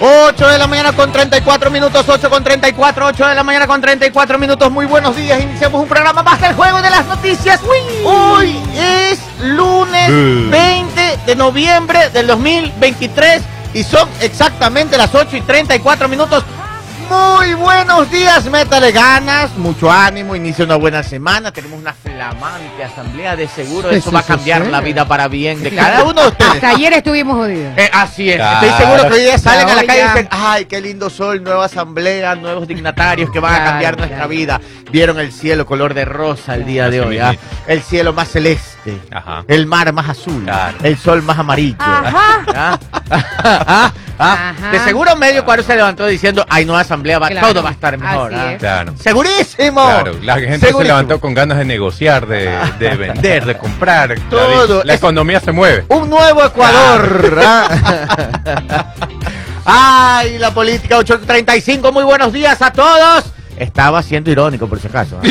8 de la mañana con 34 minutos, 8 con 34, 8 de la mañana con 34 minutos. Muy buenos días. Iniciamos un programa más del juego de las noticias. Hoy es lunes 20 de noviembre del 2023 y son exactamente las 8 y 34 minutos. Muy buenos días, métale ganas, mucho ánimo, inicia una buena semana, tenemos una flamante asamblea de seguro, eso va a cambiar la vida para bien de cada uno de ustedes. Hasta ayer estuvimos jodidos. Eh, así es, Claro. estoy seguro que hoy día salen a la Ya, calle y dicen, ay, qué lindo sol, nueva asamblea, nuevos dignatarios que van a Claro, cambiar nuestra vida. Vieron el cielo color de rosa el día de hoy, ¿ah? el cielo más celeste, Ajá. el mar más azul, Claro. el sol más amarillo. Ajá. ¿Ah? ¿Ah? Ajá. De seguro medio cuadro se levantó diciendo, ay, nueva asamblea, va, Claro. todo va a estar mejor. Así ¿ah? es. Claro. Segurísimo. Claro, la gente se levantó con ganas de negociar, de, de vender, de comprar. La- Todo. La, economía se mueve. Un nuevo Ecuador. ¿ah? Ay, la política 835. Muy buenos días a todos. Estaba siendo irónico, por si acaso.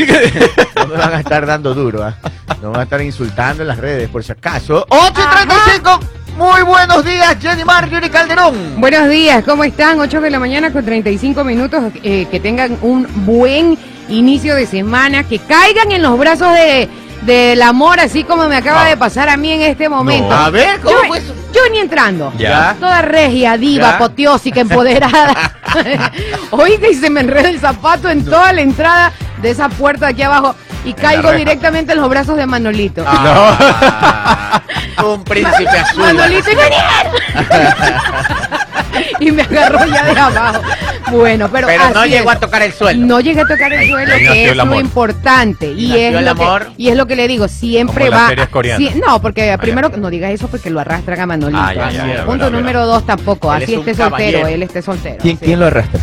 No me van a estar dando duro. ¿ah? No me van a estar insultando en las redes, por si acaso. 835. Muy buenos días, Jenny Marjorie Calderón. Buenos días, ¿cómo están? 8 de la mañana con 35 minutos. eh, que tengan un buen inicio de semana. Que caigan en los brazos de del amor, así como me acaba Ah. de pasar a mí en este momento. No. A ver, ¿cómo Yo, fue eso? yo ni entrando. Ya. Toda regia, diva, Ya. apoteósica, empoderada. Oiga, y se me enreda el zapato en toda la entrada de esa puerta de aquí abajo. Y caigo directamente en los brazos de Manolito. Ah, Un príncipe azul. Manolito y y me agarró ya de abajo. Bueno, pero, Pero no llegó es. a tocar el suelo. No llegué a tocar el suelo, que es lo importante. Y nació es, lo amor. que, y es lo que le digo, siempre Como va. no, porque ya. primero, no digas eso porque lo arrastran a Manolito. Ah, ya, ya, ya, Punto número dos tampoco, Él así es esté soltero, caballero. él esté soltero. ¿Quién, sí. quién lo arrastra?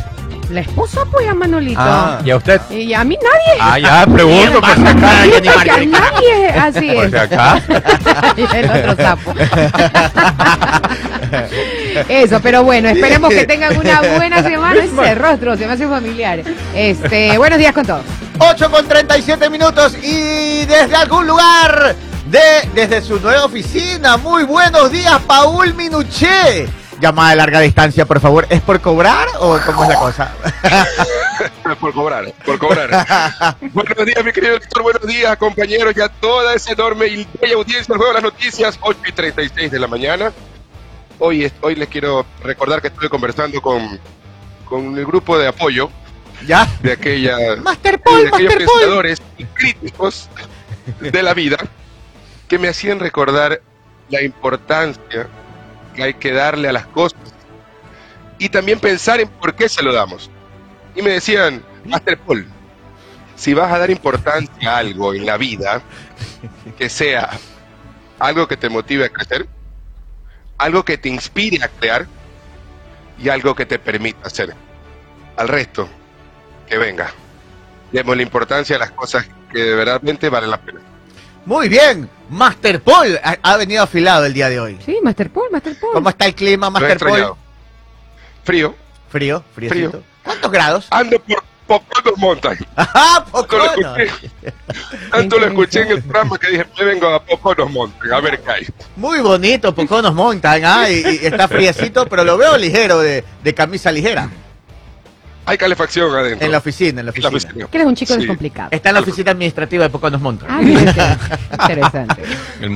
La esposa pues a Manolito. Ah. ¿Y a usted? Y a mí nadie. Ah, ya, pregunto por si acaso. Jenny a nadie, así Por es. si acaso. Y el otro sapo. Eso, pero bueno, esperemos que tengan una buena semana. Ese rostro se me hace familiar. Este, buenos días con todos. 8 con 37 minutos y desde algún lugar de desde su nueva oficina. Muy buenos días, Paul Minuché. Llamada de larga distancia, por favor. ¿Es por cobrar o cómo es la cosa? Por cobrar, por cobrar. buenos días, mi querido director, buenos días, compañeros, y a toda esa enorme y bella audiencia del Juego de las Noticias, 8 y 36 de la mañana. Hoy, hoy les quiero recordar que estuve conversando con, con el grupo de apoyo ¿Ya? de aquella Master Paul, de aquellos Master Paul. pensadores y críticos de la vida que me hacían recordar la importancia que hay que darle a las cosas y también pensar en por qué se lo damos. Y me decían, Master Paul, si vas a dar importancia a algo en la vida, que sea algo que te motive a crecer, algo que te inspire a crear y algo que te permita hacer. Al resto, que venga. Demos la importancia a las cosas que de verdaderamente valen la pena. Muy bien. Master Paul ha, ha venido afilado el día de hoy. Sí, Master Paul, Master Paul. ¿Cómo está el clima, Lo he Master Paul? extrañado. Frío. Frío, frío. ¿Cuántos grados? Ando por Poconos Mountain. ¡Ah, Tanto lo escuché, tanto lo escuché en el programa que dije, me vengo a Poconos Mountain, a ver qué hay. Muy bonito, Poconos Mountain, ¿ah? Y, y está friecito, pero lo veo ligero, de, de camisa ligera. Hay calefacción adentro. En la oficina, en la En la oficina. oficina. Que eres un chico Sí. descomplicado. Está en la oficina administrativa de Poconos Mountain. Ah, interesante.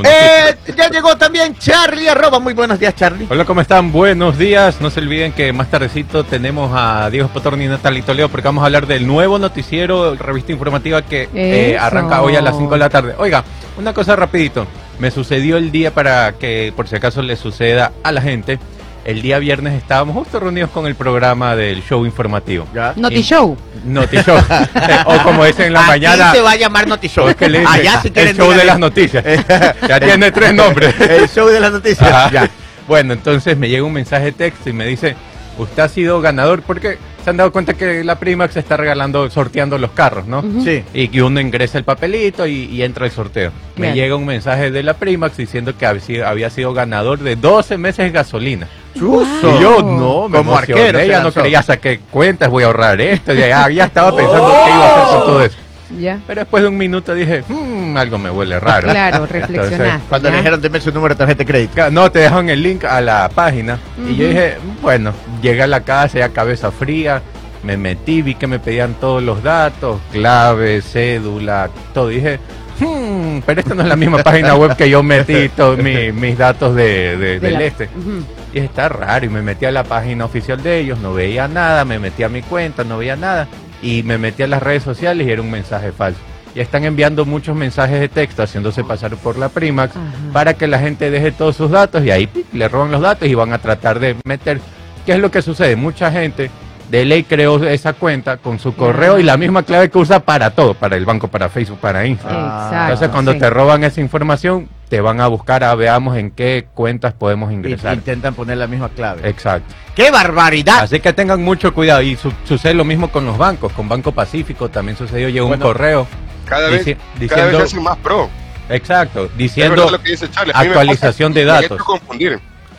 Eh, ya llegó también Charlie Arroba. Muy buenos días, Charlie. Hola, ¿cómo están? Buenos días. No se olviden que más tardecito tenemos a Diego Potorni y Natalie Toledo porque vamos a hablar del nuevo noticiero, revista informativa que eh, arranca hoy a las 5 de la tarde. Oiga, una cosa rapidito. Me sucedió el día para que por si acaso le suceda a la gente. El día viernes estábamos justo reunidos con el programa del show informativo. Ya. Noti Show. Noti Show. o como dicen en la Aquí mañana. se va a llamar Notishow. o es que le dicen, Allá si quieren el show de las noticias. ya tiene tres nombres. El show de las noticias. Ya. Bueno, entonces me llega un mensaje de texto y me dice, usted ha sido ganador porque se han dado cuenta que la Primax está regalando, sorteando los carros, ¿no? Sí. Y que uno ingresa el papelito y, y entra el sorteo. Me llega un mensaje de la Primax diciendo que había sido, ganador de 12 meses de gasolina. Chuzo. Y yo no, me Como emocioné, arquero ya no creía, saqué cuentas, voy a ahorrar esto, ya, ya estaba pensando qué iba a hacer con todo eso. Ya. Pero después de un minuto dije, "Mm, algo me huele raro. Claro, Entonces, reflexionaste. Cuando le dijeron deme su número de tarjeta de crédito. No, te dejan el link a la página. Y yo dije, bueno, llegué a la casa ya cabeza fría, me metí, vi que me pedían todos los datos, clave, cédula, todo. Dije, "Hmm, pero esta no es la misma página web que yo metí todos mi- mis datos de, de- De del la- este. Ujú. Y dije, está raro. Y me metí a la página oficial de ellos, no veía nada, me metí a mi cuenta, no veía nada. Y me metí a las redes sociales y era un mensaje falso. Y están enviando muchos mensajes de texto haciéndose pasar por la Primax Ajá. para que la gente deje todos sus datos y ahí pi, le roban los datos y van a tratar de meter. ¿Qué es lo que sucede? Mucha gente de ley creó esa cuenta con su correo y la misma clave que usa para todo, para el banco, para Facebook, para Instagram. Exacto. Entonces cuando sí. te roban esa información, te van a buscar a veamos en qué cuentas podemos Y ingresar. intentan poner la misma clave. Exacto. ¡Qué barbaridad! Así que tengan mucho cuidado y su- sucede lo mismo con los bancos, con Banco Pacífico también sucedió, llegó Bueno, un correo. Cada vez, dici- cada diciendo, vez se hacen más pro. exacto, diciendo lo que dice me actualización pasa- de datos. confundir.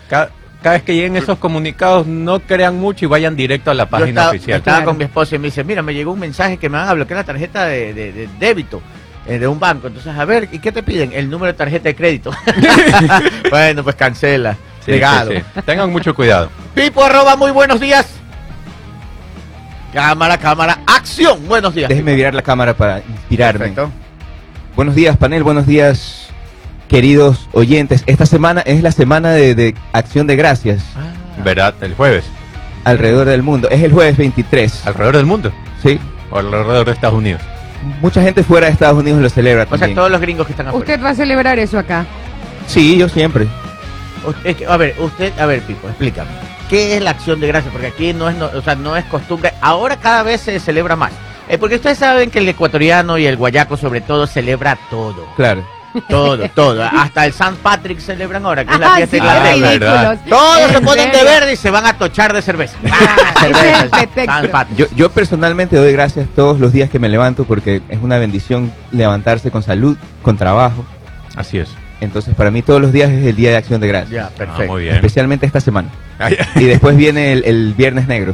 Ca- cada, vez que lleguen esos comunicados, no crean mucho y vayan directo a la Yo página estaba, oficial. estaba Claro. con mi esposa y me dice, mira, me llegó un mensaje que me van a bloquear la tarjeta de, de- de débito de un banco. Entonces, a ver, ¿y qué te piden? El número de tarjeta de crédito. bueno, pues cancela. Sí, Legado. sí, sí. Tengan mucho cuidado. Pipo arroba, muy buenos días. Cámara, cámara, acción. Buenos días. Déjeme virar la cámara para inspirarme. Perfecto. Buenos días, panel. Buenos días, queridos oyentes. Esta semana es la semana de, de Acción de Gracias ¿Verdad? El jueves. alrededor del mundo. Es el jueves 23. Alrededor del mundo. Sí. O alrededor de Estados Unidos. Mucha gente fuera de Estados Unidos lo celebra O sea, todos los gringos que están afuera. Usted va a celebrar eso acá. Sí, yo siempre. U- es que, a ver, usted, a ver, Pipo, explícame. ¿Qué es la acción de gracias? Porque aquí no es, no- o sea, no es costumbre. Ahora cada vez se celebra más. Eh, porque ustedes saben que el ecuatoriano y el guayaco sobre todo celebra todo. Claro. Todo, todo. Hasta el San Patrick celebran ahora, que es la Ah, fiesta Ah, irlandesa. verdad. ridículos. Todos ¿En se ponen de verde y se van a tochar de cerveza. Ah. Yo, yo personalmente doy gracias todos los días que me levanto porque es una bendición levantarse con salud, con trabajo. Así es. Entonces, para mí todos los días es el día de Acción de Gracias. Ya, Ah, perfecto. muy bien. Especialmente esta semana. Y después viene el, el Viernes Negro.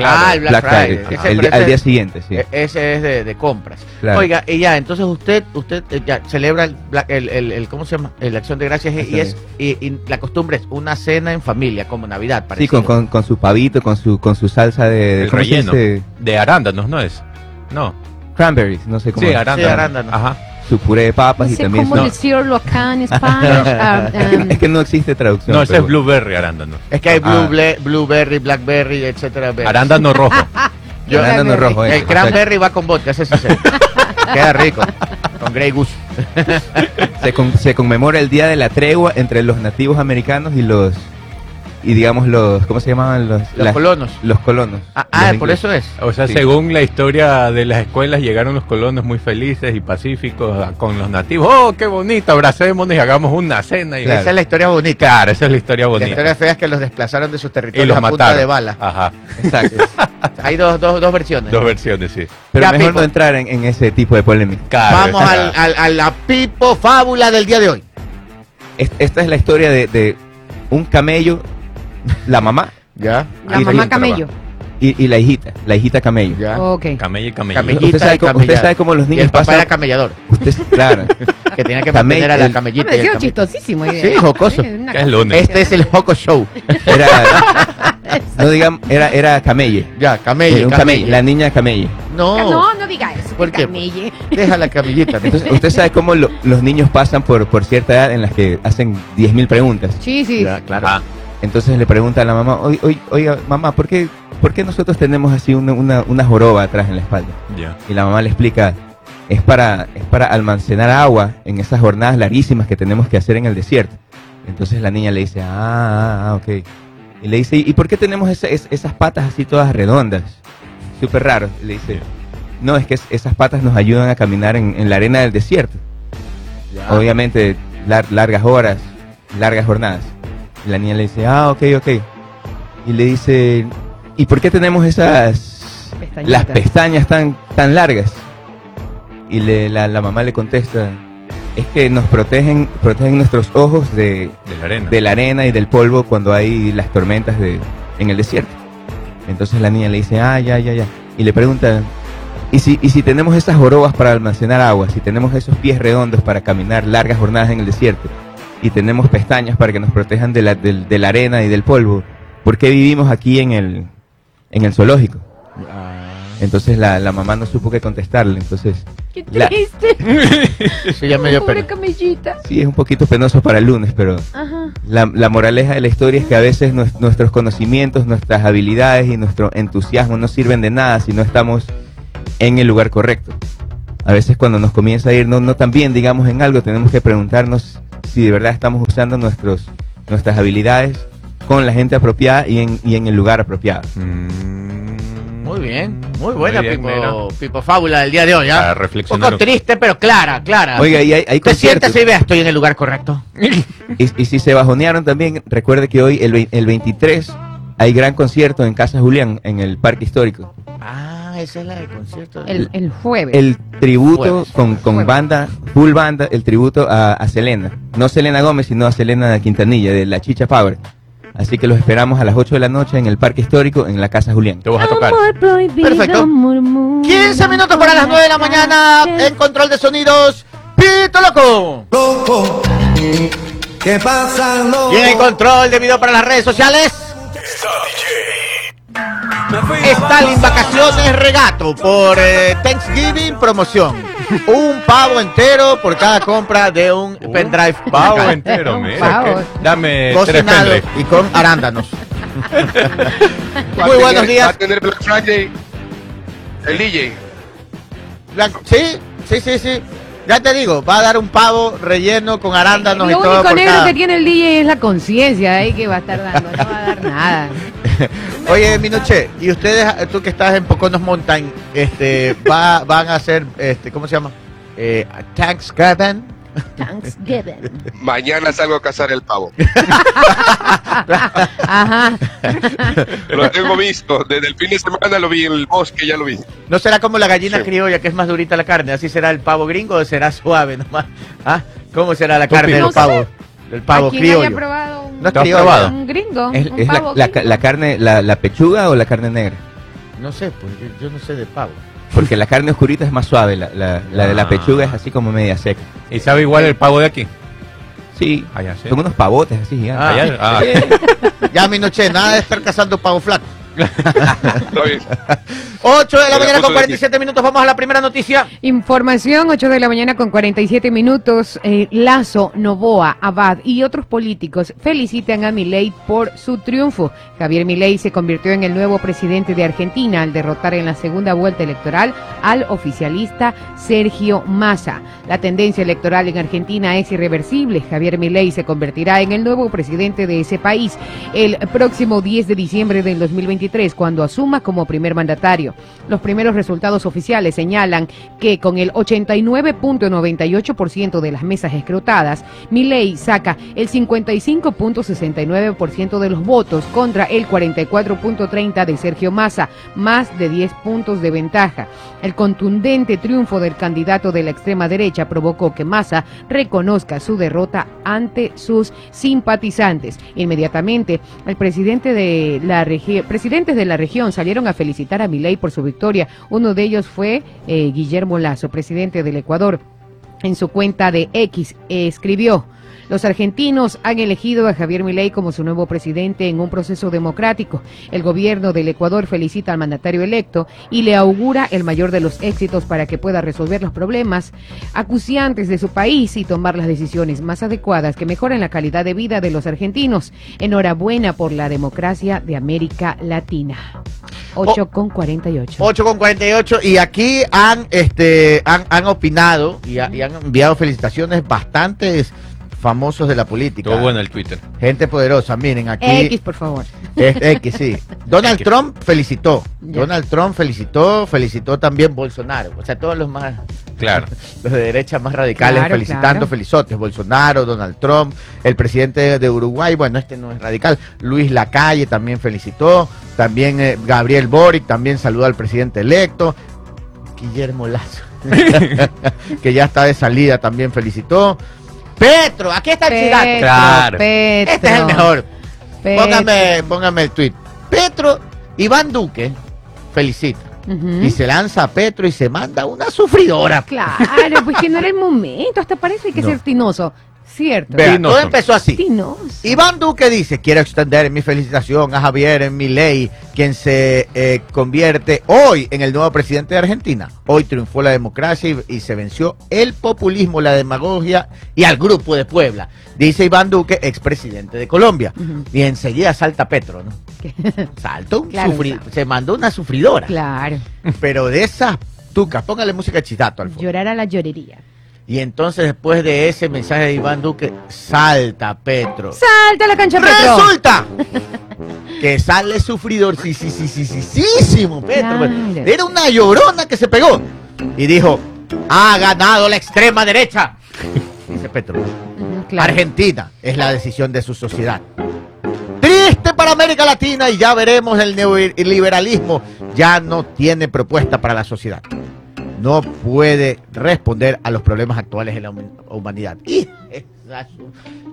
Ah, el Black, Friday. Friday, Ese, el pero di- al día siguiente, sí. e- ese es de, de compras. Claro. Oiga, y ya, entonces usted, usted eh, ya celebra el, Black- el, el- el- ¿cómo se llama? La acción de gracias y, es y, y la costumbre es una cena en familia, como Navidad, Sí, parecido. con, con, con su pavito, con su, con su salsa de, de- El ¿cómo se relleno. De arándanos, ¿no es? No. Cranberries, no sé cómo. Sí, arándanos. Sí, arándanos. Ajá. Su puré de papas No y sé también. cómo no, decirlo acá en Spanish. es, que, um, es que no existe traducción. No, ese es blueberry arándanos. Es que hay Ah. blue, blueberry, blackberry, etcétera. berry. Arándano rojo. Yo- arándano rojo. El cranberry va con vodka, ese sí sé. Queda rico. Con Grey Goose. Se, con- se conmemora el día de la tregua entre los nativos americanos y los. Y digamos los. ¿Cómo se llamaban los? Los las- colonos. Los colonos. Ah, los ah, por eso es. O sea, Sí. según la historia de las escuelas, llegaron los colonos muy felices y pacíficos con los nativos. ¡Oh, qué bonito! Abracémonos y hagamos una cena. Y... Claro. Esa es la historia bonita. Claro, esa es la historia La bonita. historia fea es que los desplazaron de sus y territorios los a punta mataron. de bala. Ajá. Exacto. Hay dos, dos, dos versiones. Dos versiones, sí. Pero Ya, mejor Pipo. no entrar en, en ese tipo de polémica. Claro, Vamos al, al- a la pipo fábula del día de hoy. Es- esta es la historia de, de un camello, la mamá Ya, la mamá camello. y, y la hijita, la hijita camello. ya. Ok. Camello y camello. Usted sabe, y cómo, usted sabe cómo los Y el niños papá pasan. era camellador, Usted, claro. que tenía que Camell- mantener a la el- camellita. Me pareció chistosísimo. Sí, jocoso. Es lunes. Este es el Joco Show. Era, no digamos, era, era camelle. Ya, camello. Era un camelle, la niña camelle. No, No, no diga eso. ¿Por qué? camelle. deja la camellita. Entonces, usted sabe cómo lo- los niños pasan por, por cierta edad en las que hacen 10.000 preguntas. Sí, sí. Ya, claro. Ah, Entonces le pregunta a la mamá, "Oy- oy- oiga, mamá, ¿por qué, ¿por qué nosotros tenemos así una, una, una joroba atrás en la espalda? ya. Y la mamá le explica, es para, es para almacenar agua en esas jornadas larguísimas que tenemos que hacer en el desierto. Entonces la niña le dice, ah, ah, ah, ok. Y le dice, ¿y por qué tenemos esa- es- esas patas así todas redondas? Súper raro. Le dice, no, es que es- esas patas nos ayudan a caminar en, en la arena del desierto. Obviamente, lar- largas horas, largas jornadas. Y la niña le dice, ah, ok, ok. Y le dice, ¿y por qué tenemos esas Pestañitas. las pestañas tan, tan largas? Y le- la, la mamá le contesta, es que nos protegen, protegen nuestros ojos de, De la arena. de la arena y del polvo cuando hay las tormentas de, en el desierto. Entonces la niña le dice, ah, ya, ya, ya. Y le pregunta, Y si, y si tenemos esas jorobas para almacenar agua, si tenemos esos pies redondos para caminar largas jornadas en el desierto, y tenemos pestañas para que nos protejan de la, del- de la arena y del polvo, ¿por qué vivimos aquí en el, en el zoológico? Entonces la, la mamá no supo qué contestarle, entonces Qué La- triste. Sí, ya me dio Pobre pena. camellita. sí es un poquito penoso para el lunes, pero Ajá. la, la moraleja de la historia es que a veces nues- nuestros conocimientos, nuestras habilidades y nuestro entusiasmo no sirven de nada si no estamos en el lugar correcto. A veces cuando nos comienza a ir no, no tan bien, digamos, en algo, tenemos que preguntarnos si de verdad estamos usando nuestros, nuestras habilidades con la gente apropiada y en, y en el lugar apropiado. Mm. Muy bien, muy buena Muy bien, Pipo, mira. Pipo Fábula del día de hoy, ¿ah? Un poco triste, pero clara, clara. Oiga, y hay, hay te sientas y vea, estoy en el lugar correcto. Y, y si se bajonearon también, recuerde que hoy, el, el 23, hay gran concierto en Casa Julián, en el Parque Histórico. Ah, esa es la del concierto. El, el jueves. El tributo Jueves. con, con Jueves. banda, full banda, el tributo a, a Selena. No Selena Gómez, sino a Selena Quintanilla, de la Chicha Power. Así que los esperamos a las 8 de la noche en el Parque Histórico, en la Casa Julián. Te vas a tocar. Perfecto. murmura 15 minutos para las 9 de la mañana en control de sonidos. Pito Loco. loco. ¿Qué pasa, loco? Y en el control de video para las redes sociales. Stalin Vacaciones Regato por eh, Thanksgiving promoción. Un pavo entero por cada compra de un pendrive. Pavo acá. entero, mira. pavo. que- Dame tres Cocinado pendrive. y con arándanos. Muy buenos tener- Va días. a tener Black Friday el DJ. Blanco. Sí, sí, sí, sí. Ya te digo, va a dar un pavo relleno con arándanos y Lo todo único por negro cada- que tiene el DJ es la conciencia ahí que va a estar dando. No va a dar nada. Oye, Minuche, y ustedes, tú que estás en Poconos Mountain, este, va, van a hacer, este, ¿cómo se llama? Eh, Thanksgiving. Thanksgiving. Mañana salgo a cazar el pavo. Ajá. Lo tengo visto. Desde el fin de semana lo vi en el bosque, ya lo vi. ¿No será como la gallina Sí. criolla, que es más durita la carne? ¿Así será el pavo gringo o será suave nomás? ¿Ah? ¿Cómo será la carne No del sé. pavo? Del pavo ¿A quién criollo. haya probado un, No es ¿Lo has criollo. probado? un gringo? ¿Es, un es la, pavo la- gringo? la carne, la, la pechuga o la carne negra? No sé, pues yo, yo no sé de pavo. Porque la carne oscurita es más suave, la, la- la de la Ah. pechuga es así como media seca. ¿Y sabe igual el pavo de aquí? Sí, Allá sí. son unos pavotes así gigantes. Ah. Allá- ah. Ya, Minuche, nada de estar cazando pavo flaco. Está bien. 8 de la mañana con 47 minutos, vamos a la primera noticia. Información, 8 de la mañana con 47 minutos. Eh, Lazo, Novoa, Abad y otros políticos felicitan a Milei por su triunfo. Javier Milei se convirtió en el nuevo presidente de Argentina al derrotar en la segunda vuelta electoral al oficialista Sergio Massa. La tendencia electoral en Argentina es irreversible. Javier Milei se convertirá en el nuevo presidente de ese país el próximo 10 de diciembre del 2023, cuando asuma como primer mandatario. Los primeros resultados oficiales señalan que con el 89.98% de las mesas escrutadas, Milei saca el 55.69% de los votos contra el 44.30% de Sergio Massa, más de 10 puntos de ventaja. El contundente triunfo del candidato de la extrema derecha provocó que Massa reconozca su derrota ante sus simpatizantes. Inmediatamente, el presidente de la regi- presidentes de la región salieron a felicitar a Milei por su victoria. Uno de ellos fue eh, Guillermo Lazo, presidente del Ecuador. En su cuenta de X eh, escribió. Los argentinos han elegido a Javier Milei como su nuevo presidente en un proceso democrático. El gobierno del Ecuador felicita al mandatario electo y le augura el mayor de los éxitos para que pueda resolver los problemas acuciantes de su país y tomar las decisiones más adecuadas que mejoren la calidad de vida de los argentinos. Enhorabuena por la democracia de América Latina. 8 con 48. 8 con 48 y aquí han este han, opinado y, y han enviado felicitaciones bastantes famosos de la política. Todo bueno el Twitter. Gente poderosa, miren aquí X, por favor. es X, sí. Donald X. Trump felicitó. Donald Trump felicitó, felicitó también Bolsonaro. O sea, todos los más Claro. los de derecha más radicales Claro, felicitando, claro. felizotes. Bolsonaro, Donald Trump, el presidente de Uruguay, bueno, este no es radical. Luis Lacalle también felicitó. También eh, Gabriel Boric también saludó al presidente electo. Guillermo Lazo, que ya está de salida, también felicitó. Petro, aquí está el chigato. Petro, Claro. Petro, Este es el mejor. Petro. Póngame, póngame el tweet. Petro, Iván Duque felicita. Y se lanza a Petro y se manda una sufridora. Claro, pues que no era el momento, hasta parece que No. ser tinoso. Cierto. Vea, Tinoso. todo empezó así. Iván Duque dice, quiero extender mi felicitación a Javier en mi ley, quien se eh, convierte hoy en el nuevo presidente de Argentina. Hoy triunfó la democracia y, y se venció el populismo, la demagogia y al grupo de Puebla. Dice Iván Duque, expresidente de Colombia. Y enseguida salta Petro, ¿no? Que- Salta un Claro, sufri- sabe. se mandó una sufridora. Claro. Pero de esas tucas, póngale música de chisato al fondo. Llorar a la llorería. Y entonces después de ese mensaje de Iván Duque, salta Petro. Salta a la cancha, Petro. Resulta que sale sufridor, sí, sí, sí, sí, sí, sí, sí, Petro. Claro. Era una llorona que se pegó. Y dijo, ha ganado la extrema derecha. Dice Petro. Claro. Argentina es la decisión de su sociedad. Triste para América Latina y ya veremos el neoliberalismo ya no tiene propuesta para la sociedad. No puede responder a los problemas actuales de la hum- humanidad. Y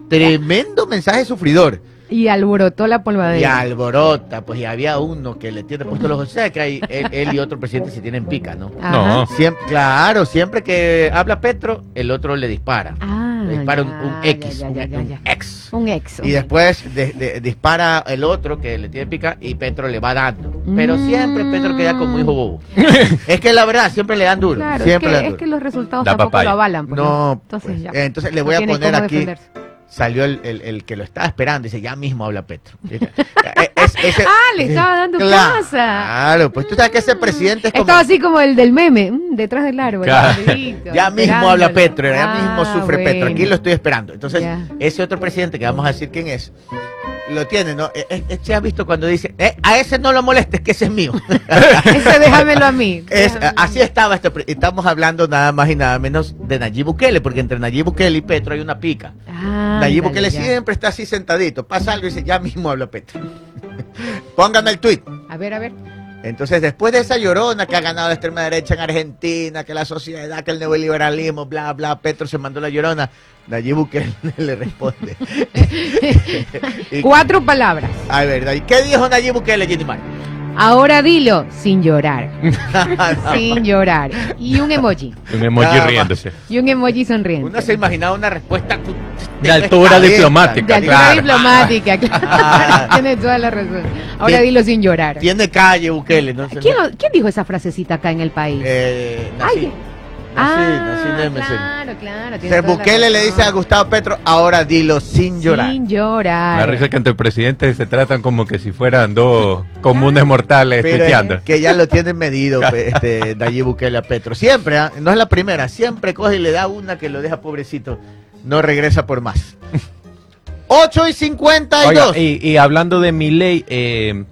tremendo mensaje sufridor. Y alborotó la Y polvadera. alborota, pues y había uno que le tiene puesto los ojos. O sea, que hay, él, él y otro presidente se tienen pica, ¿no? Ajá. No. Siempre, claro, siempre que habla Petro, el otro le dispara. Ah, dispara un, ya, un ya, X, ya, un, ya, ya, un ya. ex. Un ex. Y después de- de- dispara el otro que le tiene pica y Petro le va dando. Pero Mm. siempre Petro queda como hijo bobo. es que la verdad, siempre le dan duro. Claro, es siempre que, le dan es que los resultados Da tampoco papaya. lo avalan. pues, No, Entonces, pues, ya. eh, entonces le No voy a poner aquí, defenderse. salió el, el- el que lo estaba esperando, dice, ya mismo habla Petro. Es- ese- Ah, le estaba dando Claro, casa. Claro, pues tú sabes que ese presidente es como... Estaba así como el del meme, mm, detrás del árbol. Claro. Ya mismo habla Petro, ya Ah, mismo sufre Petro. Aquí lo estoy esperando. Entonces, Ya. ese otro presidente que vamos a decir quién es, lo tiene, ¿no? Eh, eh, ¿Se ha visto cuando dice, eh, a ese no lo molestes, que ese es mío? Ese déjamelo a mí. Es, Déjamelo a así mí. estaba este pre- Estamos hablando nada más y nada menos de Nayib Bukele, porque entre Nayib Bukele y Petro hay una pica. Ah, Nayib Bukele ya. siempre está así sentadito. Pasa algo y dice, ya mismo habla Petro. Póngame el tuit. A ver, a ver. Entonces, después de esa llorona que ha ganado la extrema derecha en Argentina, que la sociedad, que el neoliberalismo, bla, bla, Petro se mandó la llorona, Nayib Bukele le responde. Y- Cuatro palabras. A ver, ¿y qué dijo Nayib Bukele, Jenny Mar? Ahora dilo sin llorar. sin llorar. Y un emoji. Un emoji Nada más. riéndose. Y un emoji sonriente. Uno se imaginaba una respuesta cu- De altura diplomática, de altura claro. diplomática, claro. Tiene toda la razón. Ahora Tien- dilo sin llorar. Tiene calle Bukele, ¿no? ¿Quién, lo- quién dijo esa frasecita acá en el país? Eh, nací, Ay, nací, ah, nací en MSN. claro, claro. la Bukele le dice a Gustavo Petro, ahora dilo sin llorar. Sin La llorar. risa que entre presidentes se tratan como que si fueran dos comunes mortales Pero es que ya lo tienen medido este, Nayib Bukele a Petro. Siempre, ¿ah? no es la primera, siempre coge y le da una que lo deja pobrecito. No regresa por más. 8 y 52. Oiga, y, y hablando de mi ley, eh,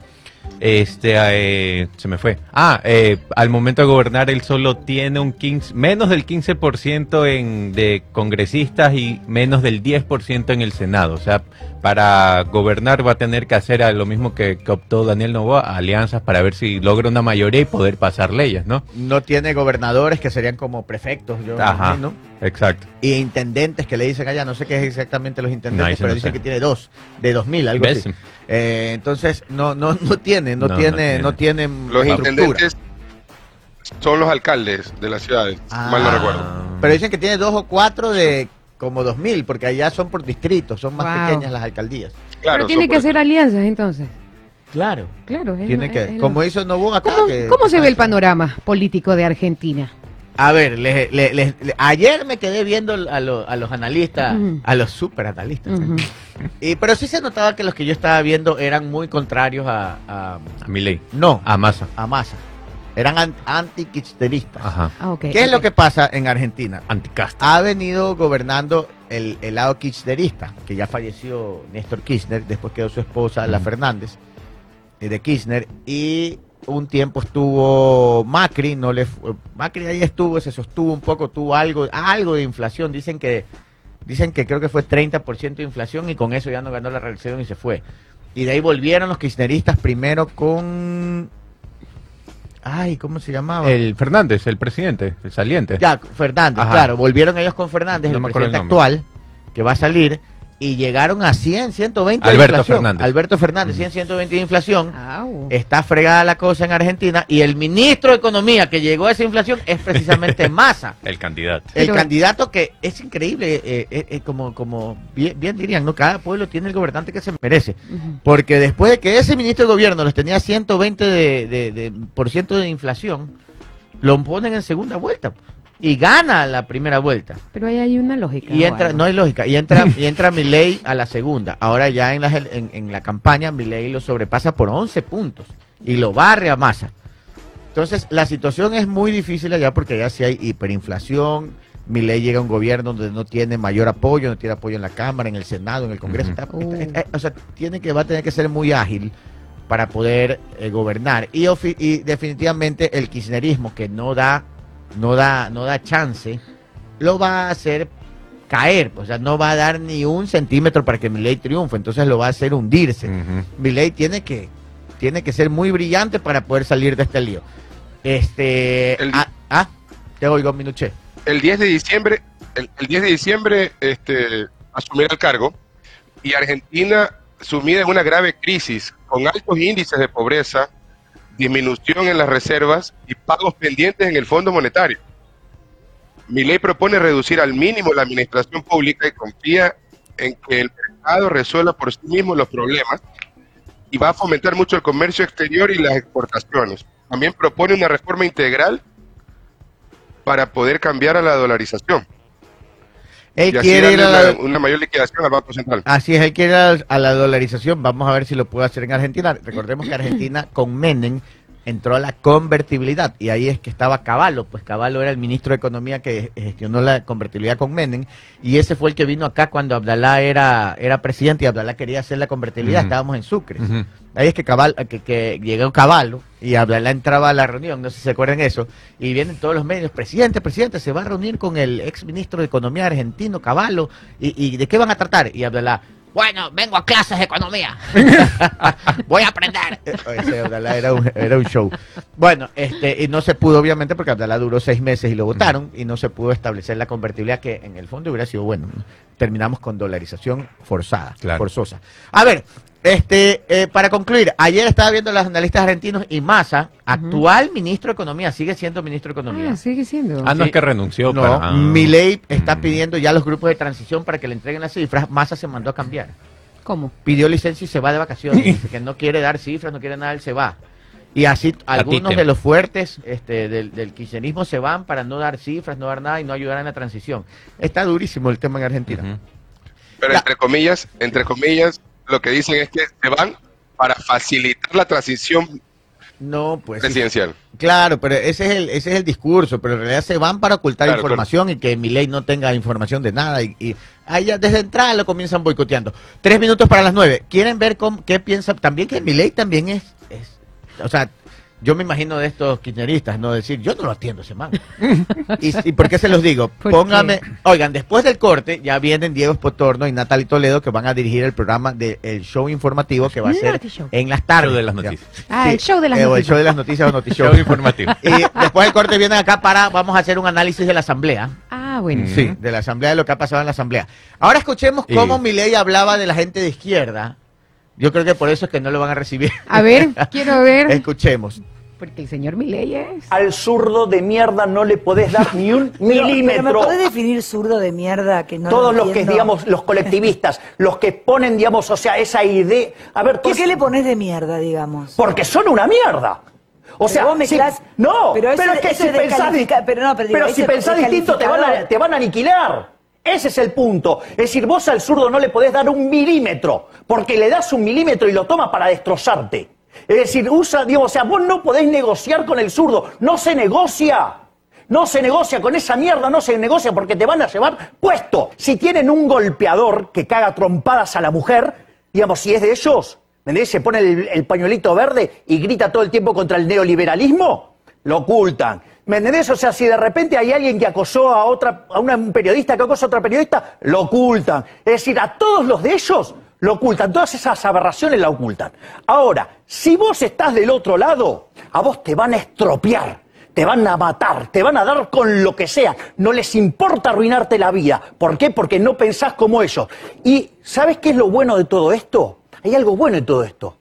este, eh, se me fue. Ah, eh, al momento de gobernar él solo tiene un 15, menos del 15% en, de congresistas y menos del 10% en el Senado. O sea, para gobernar va a tener que hacer a lo mismo que, que optó Daniel Novoa, alianzas para ver si logra una mayoría y poder pasar leyes, ¿no? No tiene gobernadores que serían como prefectos, yo Ajá. imagino. Exacto. Y intendentes que le dicen allá, no sé qué es exactamente los intendentes, No, pero no dicen sé. que tiene dos, de 2000, algo ¿Ves? así. Eh, entonces, no, no, no tiene, no, No, no tiene, no tiene Los estructura. intendentes son los alcaldes de las ciudades, Ah. mal no recuerdo. Pero dicen que tiene dos o cuatro de como 2000, porque allá son por distritos, son más Wow. pequeñas las alcaldías. Claro, Pero tiene que hacer alianzas entonces. Claro. Claro. es- Tiene que, es- como hizo Novoa acá. ¿Cómo, que- cómo se ve el panorama político de Argentina? A ver, le- le- le- le- ayer me quedé viendo a, lo- a los analistas, a los super analistas. Ujú. y, pero sí se notaba que los que yo estaba viendo eran muy contrarios a, a- A mi ley. no, A masa. a Massa. Eran an- anti-kirchneristas. Ajá. Ah, ¿Qué es lo que pasa en Argentina? Anticasta. Ha venido gobernando el, el lado kirchnerista, que ya falleció Néstor Kirchner, después quedó su esposa, la. Fernández, eh, de Kirchner, y un tiempo estuvo Macri, no le Macri ahí estuvo, se sostuvo un poco, tuvo algo, algo de inflación, dicen que, dicen que creo que fue 30% de inflación y con eso ya no ganó la reelección y se fue. Y de ahí volvieron los kirchneristas primero con... Ay, ¿cómo se llamaba? El Fernández, el presidente, el saliente. Ya, Fernández, Ajá. claro, volvieron ellos con Fernández, No el presidente el actual, que va a salir, y llegaron a 100, 120 de Alberto inflación. Fernández. Alberto Fernández, 100, 120 de inflación. Au. Está fregada la cosa en Argentina y el ministro de Economía que llegó a esa inflación es precisamente Massa. El candidato. El Pero- candidato que es increíble, eh, eh, eh, como, como bien, bien dirían, ¿no? Cada pueblo tiene el gobernante que se merece. Porque después de que ese ministro de gobierno les tenía 120 de, de- de- por ciento de inflación, lo ponen en segunda vuelta. Y gana la primera vuelta. Pero ahí hay una lógica. Y entra, no hay lógica, y entra, y entra Milei a la segunda. Ahora ya en la, en, en la campaña Milei lo sobrepasa por 11 puntos y lo barre a masa. Entonces la situación es muy difícil allá porque ya sí hay hiperinflación. Milei llega a un gobierno donde no tiene mayor apoyo, no tiene apoyo en la Cámara, en el Senado, en el Congreso. Está- Uh. está- está- o sea, tiene que, va a tener que ser muy ágil para poder eh, gobernar. Y, y definitivamente el kirchnerismo que no da, no da, no da chance, lo va a hacer caer, o sea, no va a dar ni un centímetro para que Milei triunfe, entonces lo va a hacer hundirse. Ujú. Milei tiene que, tiene que ser muy brillante para poder salir de este lío. Este, El- ah, ah, te oigo, Minuché. El 10 de diciembre, el, el 10 de diciembre este, asumirá el cargo y Argentina sumida en una grave crisis con altos índices de pobreza, disminución en las reservas y pagos pendientes en el Fondo Monetario. Mi ley propone reducir al mínimo la administración pública y confía en que el mercado resuelva por sí mismo los problemas y va a fomentar mucho el comercio exterior y las exportaciones. También propone una reforma integral para poder cambiar a la dolarización Él y así quiere ir a la, una, una mayor liquidación al Banco Central. Así es, él quiere ir a, a la dolarización. Vamos a ver si lo puede hacer en Argentina. Recordemos que Argentina con Menem entró a la convertibilidad y ahí es que estaba Caballo, pues Caballo era el ministro de Economía que gestionó la convertibilidad con Menem y ese fue el que vino acá cuando Abdalá era, era presidente y Abdalá quería hacer la convertibilidad, estábamos en Sucre. Ahí es que, Cabal, que, que llegó Caballo y Abdalá entraba a la reunión, no sé si se acuerdan eso, y vienen todos los medios, presidente, presidente, se va a reunir con el ex ministro de Economía argentino, Caballo, y, y ¿de qué van a tratar? Y Abdalá, bueno, vengo a clases de economía, voy a aprender. Ese Abdalá era un, era un show. Bueno, este, y no se pudo obviamente porque Abdalá duró seis meses y lo votaron y no se pudo establecer la convertibilidad que en el fondo hubiera sido bueno. Terminamos con dolarización forzada, Claro. forzosa. A ver, este, eh, para concluir, ayer estaba viendo los analistas argentinos y Massa, actual ministro de Economía, sigue siendo ministro de Economía. Ah, sigue siendo. Ah, no Sí. es que renunció. No, para- ah. Milei está Mm. pidiendo ya los grupos de transición para que le entreguen las cifras. Massa se mandó a cambiar. ¿Cómo? Pidió licencia y se va de vacaciones. Dice que no quiere dar cifras, no quiere nada, él se va. Y así algunos de los fuertes este, del, del kirchnerismo se van para no dar cifras, no dar nada y no ayudar en la transición. Está durísimo el tema en Argentina. Pero Ya. entre comillas, entre comillas, lo que dicen es que se van para facilitar la transición No, pues. presidencial. Claro, pero ese es el ese es el discurso, pero en realidad se van para ocultar Claro, información y que mi ley no tenga información de nada y, y ahí ya desde entrada lo comienzan boicoteando. Tres minutos para las nueve. ¿Quieren ver cómo, qué piensa? También que mi ley también es, es, o sea, yo me imagino de estos kirchneristas, no decir, yo no lo atiendo ese man. ¿Y, y por qué se los digo? ¿Por Póngame, oigan, después del corte ya vienen Diego Espotorno y Natalie Toledo que van a dirigir el programa del show informativo que va a ser Show. en las tardes. Show de las noticias. Ah, el show de las eh, o el noticias. show de las noticias o Notishow. Show informativo. Y después del corte vienen acá para, vamos a hacer un análisis de la asamblea. Ah, bueno. Sí, de la asamblea, de lo que ha pasado en la asamblea. Ahora escuchemos Y- cómo Milei hablaba de la gente de izquierda. Yo creo que por eso es que no lo van a recibir. A ver, quiero ver. Escuchemos. Porque el señor Milei es. Al zurdo de mierda no le podés dar ni un Pero- Pero, ¿Me milímetro. podés definir zurdo de mierda que no Todos lo los que, digamos, los colectivistas, los que ponen, digamos, o sea, esa idea. A ver, ¿Por es- qué le pones de mierda, digamos? Porque son una mierda. O Pero sea, vos mezclás- si- no, pero pero, eso- es que si pensás, pero no, pero digo, si eso es pensás distinto te van, a, te van a aniquilar. Ese es el punto. Es decir, vos al zurdo no le podés dar un milímetro, porque le das un milímetro y lo toma para destrozarte. Es decir, usa, digo, o sea, vos no podés negociar con el zurdo. No se negocia. No se negocia con esa mierda, no se negocia porque te van a llevar puesto. Si tienen un golpeador que caga trompadas a la mujer, digamos, si es de ellos, ¿me entendés? se pone el, el pañuelito verde y grita todo el tiempo contra el neoliberalismo, lo ocultan. ¿Me entendés? O sea, si de repente hay alguien que acosó a otra, a un periodista que acosa a otra periodista, lo ocultan. Es decir, a todos los de ellos lo ocultan. Todas esas aberraciones la ocultan. Ahora, si vos estás del otro lado, a vos te van a estropear. te van a matar, te van a dar con lo que sea. No les importa arruinarte la vida. ¿Por qué? Porque no pensás como ellos. Y ¿sabes qué es lo bueno de todo esto? Hay algo bueno en todo esto.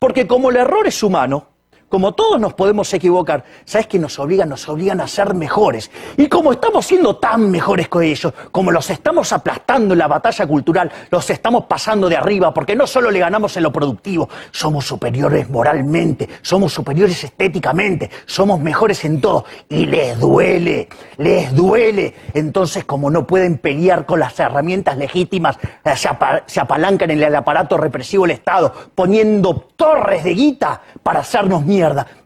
Porque como el error es humano, como todos nos podemos equivocar, ¿sabes qué nos obligan? Nos obligan a ser mejores. Y como estamos siendo tan mejores que ellos, como los estamos aplastando en la batalla cultural, los estamos pasando de arriba, porque no solo le ganamos en lo productivo, somos superiores moralmente, somos superiores estéticamente, somos mejores en todo. Y les duele, les duele. Entonces, como no pueden pelear con las herramientas legítimas, eh, se, apa- se apalancan en el aparato represivo del Estado, poniendo torres de guita para hacernos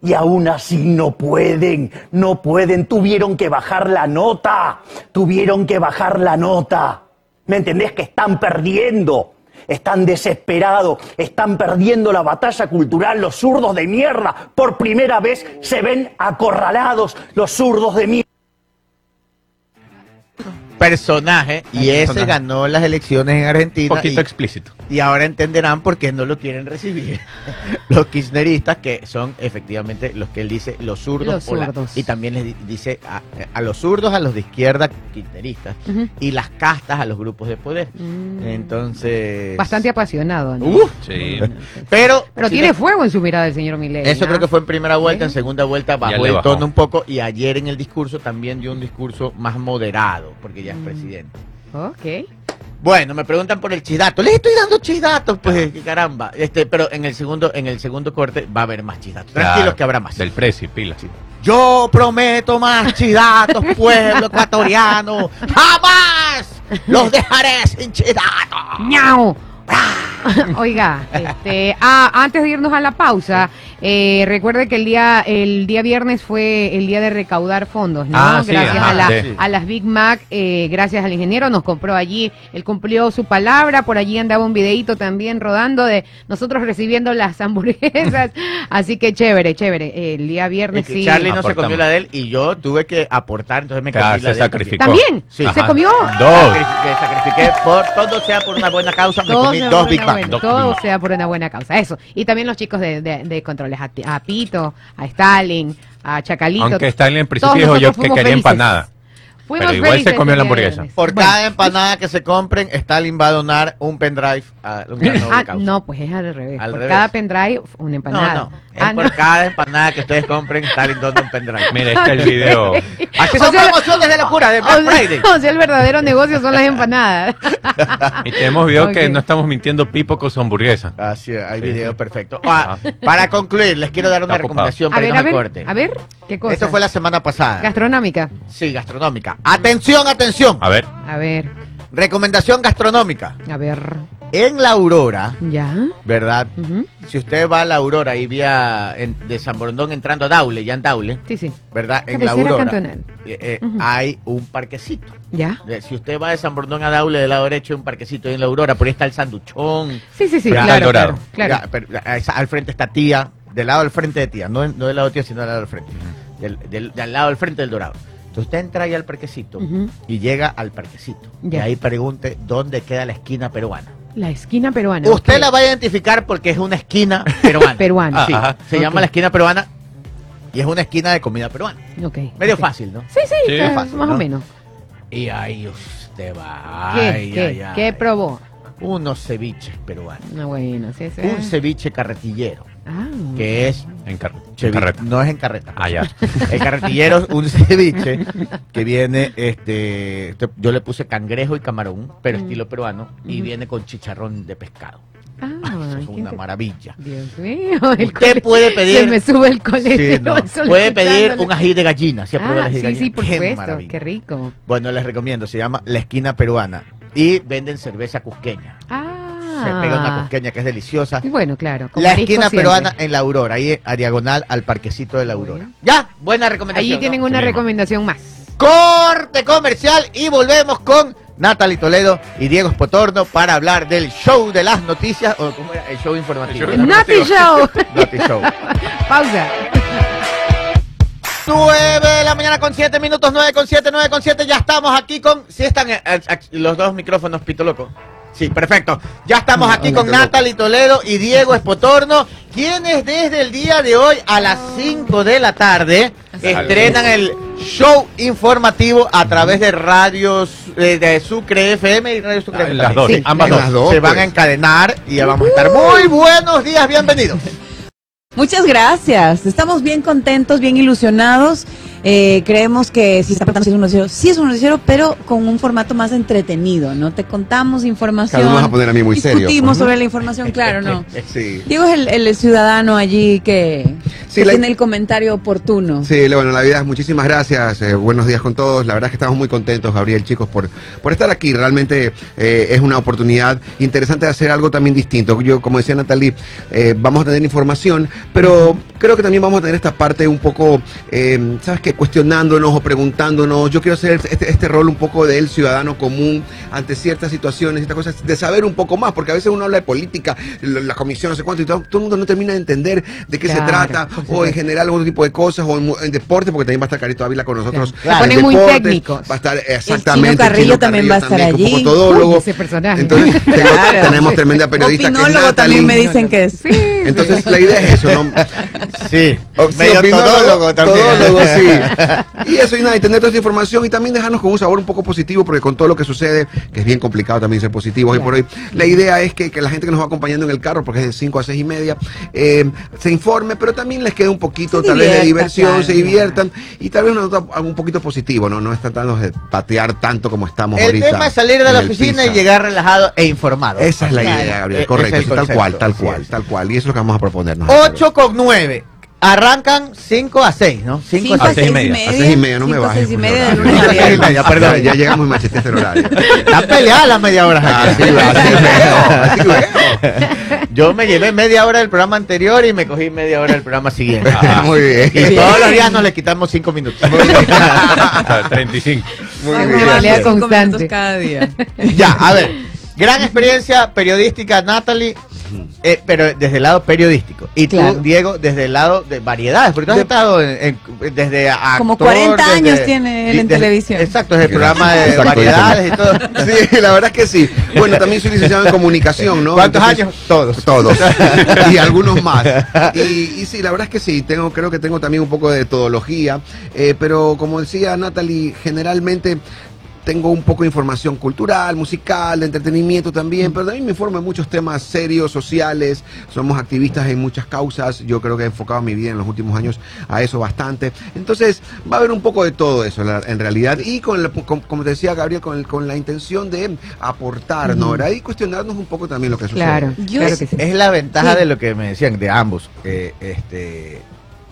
Y aún así no pueden, no pueden, tuvieron que bajar la nota, tuvieron que bajar la nota. ¿Me entendés? Que están perdiendo. Están desesperados, están perdiendo la batalla cultural, los zurdos de mierda. Por primera vez se ven acorralados los zurdos de mierda. Personaje, y ese personaje. ganó las elecciones en Un Argentina. poquito y- explícito. Y ahora entenderán por qué no lo quieren recibir los kirchneristas, que son efectivamente los que él dice los zurdos. Los o la- zurdos. y también les di- dice a, a los zurdos, a los de izquierda kirchneristas. Y las castas a los grupos de poder. Mm. Entonces. Bastante apasionado. ¿no? Uf, Sí. pero. Pero si tiene fuego en su mirada el señor Milei. Eso ¿no? creo que fue en primera vuelta, en segunda vuelta bajó el tono un poco y ayer en el discurso también dio un discurso más moderado, porque ya es Mm. presidente. Ok. Bueno, me preguntan por el chisdato. Les estoy dando chisdatos, pues, caramba. Este, pero en el segundo, en el segundo corte va a haber más chisdatos. Tranquilos Claro, que habrá más. Del Prezi, pila. Yo prometo más chisdatos, pueblo ecuatoriano. ¡Jamás los dejaré sin chisdatos! ¡Miau! Oiga, este, ah, antes de irnos a la pausa, eh, recuerde que el día, el día viernes fue el día de recaudar fondos, ¿no? Ah, sí, gracias ajá, a, la- sí. a las Big Mac, eh, gracias al ingeniero, nos compró allí, él cumplió su palabra, por allí andaba un videito también rodando de nosotros recibiendo las hamburguesas, así que chévere, chévere, el día Es viernes sí. Charlie no se comió la de él y yo tuve que aportar, entonces me Claro, comí la se sacrificó. ¿También? Sí. ¿Se comió? Dos. Sacrifiqué, sacrifiqué por todo sea por una buena causa, me comí dos Big Mac. Dos todo sea por una buena causa, eso. Y también los chicos de, de- de controles, a, a Pito, a Stalin, a Chacalito. Aunque Stalin en principio dijo yo que quería felices. empanada. Fuimos Pero igual se comió la hamburguesa. Por Bueno. cada empanada que se compren, Stalin va a donar un pendrive a un Ah, causa. no, pues es al revés. Al por revés. cada pendrive, una No, empanada. no. Es Ah, por no. cada empanada que ustedes compren, Stalin dona un pendrive. Mira, este es el video. Así O son sea- promociones de locura de Black O Friday. o sea, el verdadero negocio son las empanadas. Y tenemos video que no estamos mintiendo pipo con su hamburguesa. Así es, hay Sí. video perfecto. Ah, para concluir, les quiero dar una Está ocupado. recomendación A para ver, irnos a al ver, corte. a ver, ¿qué cosa? Esto fue la semana pasada. Gastronómica. Sí, gastronómica. Atención, atención. A ver, A ver, Recomendación gastronómica. a ver. En la Aurora, Ya. ¿verdad? Si usted va a la Aurora y vía en- de San Borondón entrando a Daule, ya en Daule, Sí, sí. ¿verdad? En la Cabecera Aurora cantonal. eh, eh, hay un parquecito. Ya. Eh, Si usted va de San Borondón a Daule, del lado derecho hay un parquecito ahí en la Aurora, por ahí está el sanduchón. Sí, sí, sí, claro, claro, claro. Ya, pero, ah, esa- al frente está tía, del lado del frente de tía, no, no del lado de tía, sino del lado del frente. Del, del- del lado del frente del dorado. Entonces usted entra ahí al parquecito y llega al parquecito. Ya. Y ahí pregunte dónde queda la esquina peruana. La esquina peruana. Usted la va a identificar porque es una esquina peruana. Peruana. Sí, Ajá. se llama la esquina peruana y es una esquina de comida peruana. Ok. Medio fácil, ¿no? Sí, sí, Sí, está fácil, más ¿no? o menos. Y ahí usted va. ¿Qué? ay, ¿Qué? ay, ay. ¿Qué probó? Unos ceviches peruanos. No, bueno, sí, sí. Un ceviche carretillero, Ah. que es en, car- en ceviche- carreta. no es en carreta. Ah, ya. El carretillero es un ceviche que viene, este, este, yo le puse cangrejo y camarón, pero Mm. estilo peruano, y viene con chicharrón de pescado. Ah, Eso es una maravilla. Dios mío. el Usted cole- puede pedir- Se me sube el colegio. Sí, no. solo Puede pedir un ají de gallina. ¿sí ha probado Ah, el ají de sí, gallina? sí, por Qué supuesto. maravilla. Qué rico. Bueno, les recomiendo, se llama La Esquina Peruana. Y venden cerveza cusqueña. Ah. Se pega una cusqueña que es deliciosa. Y Bueno, claro. La esquina siempre. peruana en la Aurora, ahí a diagonal al parquecito de la Aurora. Bueno. Ya, buena recomendación. Allí tienen ¿no? una Sí, recomendación más. Corte comercial y volvemos con Natalie Toledo y Diego Spotorno para hablar del show de las noticias, o cómo era, el show informativo. El. Nati Show. Nati Show. Pausa. 9 de la mañana con 7 minutos, 9 con 7, 9 con 7, ya estamos aquí con... Si están eh, eh, los dos micrófonos, Pito Loco. Sí, perfecto. Ya estamos aquí con Natalie Toledo y Diego Espotorno, quienes desde el día de hoy a las 5 de la tarde estrenan el show informativo a través de radios eh, de Sucre FM y Radio Sucre Ah, FM. las dos, Sí, ambas las dos. dos. Se van pues. a encadenar y ya vamos a estar. Muy buenos días, bienvenidos. Muchas gracias. Estamos bien contentos, bien ilusionados. Eh, creemos que si está tratando de ser un noticiero, sí es un noticiero, pero con un formato más entretenido, ¿no? Te contamos información. Claro, vas a poner a mí muy serio, Discutimos ¿no? sobre la información, claro, ¿no? Sí. Diego es el, el ciudadano allí que, Sí, que la- tiene el comentario oportuno. Sí, bueno, la vida, muchísimas gracias. eh, buenos días con todos. La verdad es que estamos muy contentos, Gabriel, chicos, por, por estar aquí. Realmente eh, es una oportunidad interesante de hacer algo también distinto. Yo, como decía Natalie, eh, vamos a tener información, pero creo que también vamos a tener esta parte un poco, eh, ¿sabes qué? Cuestionándonos o preguntándonos. Yo quiero hacer este, este rol un poco del ciudadano común ante ciertas situaciones, estas cosas, de saber un poco más, porque a veces uno habla de política, la, comisión, no sé cuánto, y todo, todo el mundo no termina de entender de qué Claro, se trata, o en general otro tipo de cosas, o en, deporte, porque también va a estar Carito Ávila con nosotros. Claro. en Se muy técnicos. Va a estar exactamente. Chino Carrillo también va a estar también, allí. Como ese personaje. Entonces, tengo- Claro. tenemos tremenda periodista que es Opinólogo Natalie. también me dicen que es. Entonces, la idea es eso, ¿no? Sí, Sí, medio todólogo también. todólogo, sí. Y eso, y nada, y tener toda esta información y también dejarnos con un sabor un poco positivo, porque con todo lo que sucede, que es bien complicado también ser positivo hoy por hoy, la idea es que, que la gente que nos va acompañando en el carro, porque es de 5 a 6 y media, eh, se informe, pero también les quede un poquito Se tal vez de diversión, claro, se diviertan, y tal vez una nota un poquito positivo, ¿no? No es tratando de patear tanto como estamos El ahorita. tema es salir de la el oficina y llegar relajado e informado. Esa es la Claro. idea, Gabriel, E- correcto, el tal cual, tal cual, tal cual, y eso es lo que vamos a proponernos. 8 con 9. Arrancan 5 a 6, ¿no? 5 Cinco a 6 seis y media. A seis y media, no me Cinco, bajes. seis y por media de lunes a Seis y viernes. media, perdón. Ya llegamos y macheteaste el horario. Está peleada la media hora. Así, así veo, así veo. Yo me llevé media hora del programa anterior y me cogí media hora del programa siguiente. Ah, muy bien. Y todos los días nos le quitamos 5 minutos. 35. Muy bien. me Pelea vale cinco constante. minutos cada día. ya, a ver. Gran experiencia periodística, Natalie, eh, pero desde el lado periodístico. Y tú. Diego, desde el lado de variedades, porque tú has De- estado en- en- desde actor, Como 40 años desde- tiene él en desde- televisión. Exacto, desde el programa de Exacto, variedades y todo. Sí, la verdad es que sí. Bueno, también soy licenciado en comunicación, ¿no? ¿Cuántos Entonces- años? Todos. Todos. y algunos más. Y, y sí, la verdad es que sí, tengo, creo que tengo también un poco de metodología, eh, pero como decía Natalie, generalmente tengo un poco de información cultural, musical, de entretenimiento también, pero también me informo en muchos temas serios, sociales, somos activistas en muchas causas, yo creo que he enfocado mi vida en los últimos años a eso bastante, entonces va a haber un poco de todo eso la- en realidad, y con, la- con- como te decía Gabriel, con, el- con la intención de aportar, ¿no? ¿verdad? Y cuestionarnos un poco también lo que sucede. Claro, Yo claro sí- que sí. Es la ventaja Sí. de lo que me decían de ambos. que este,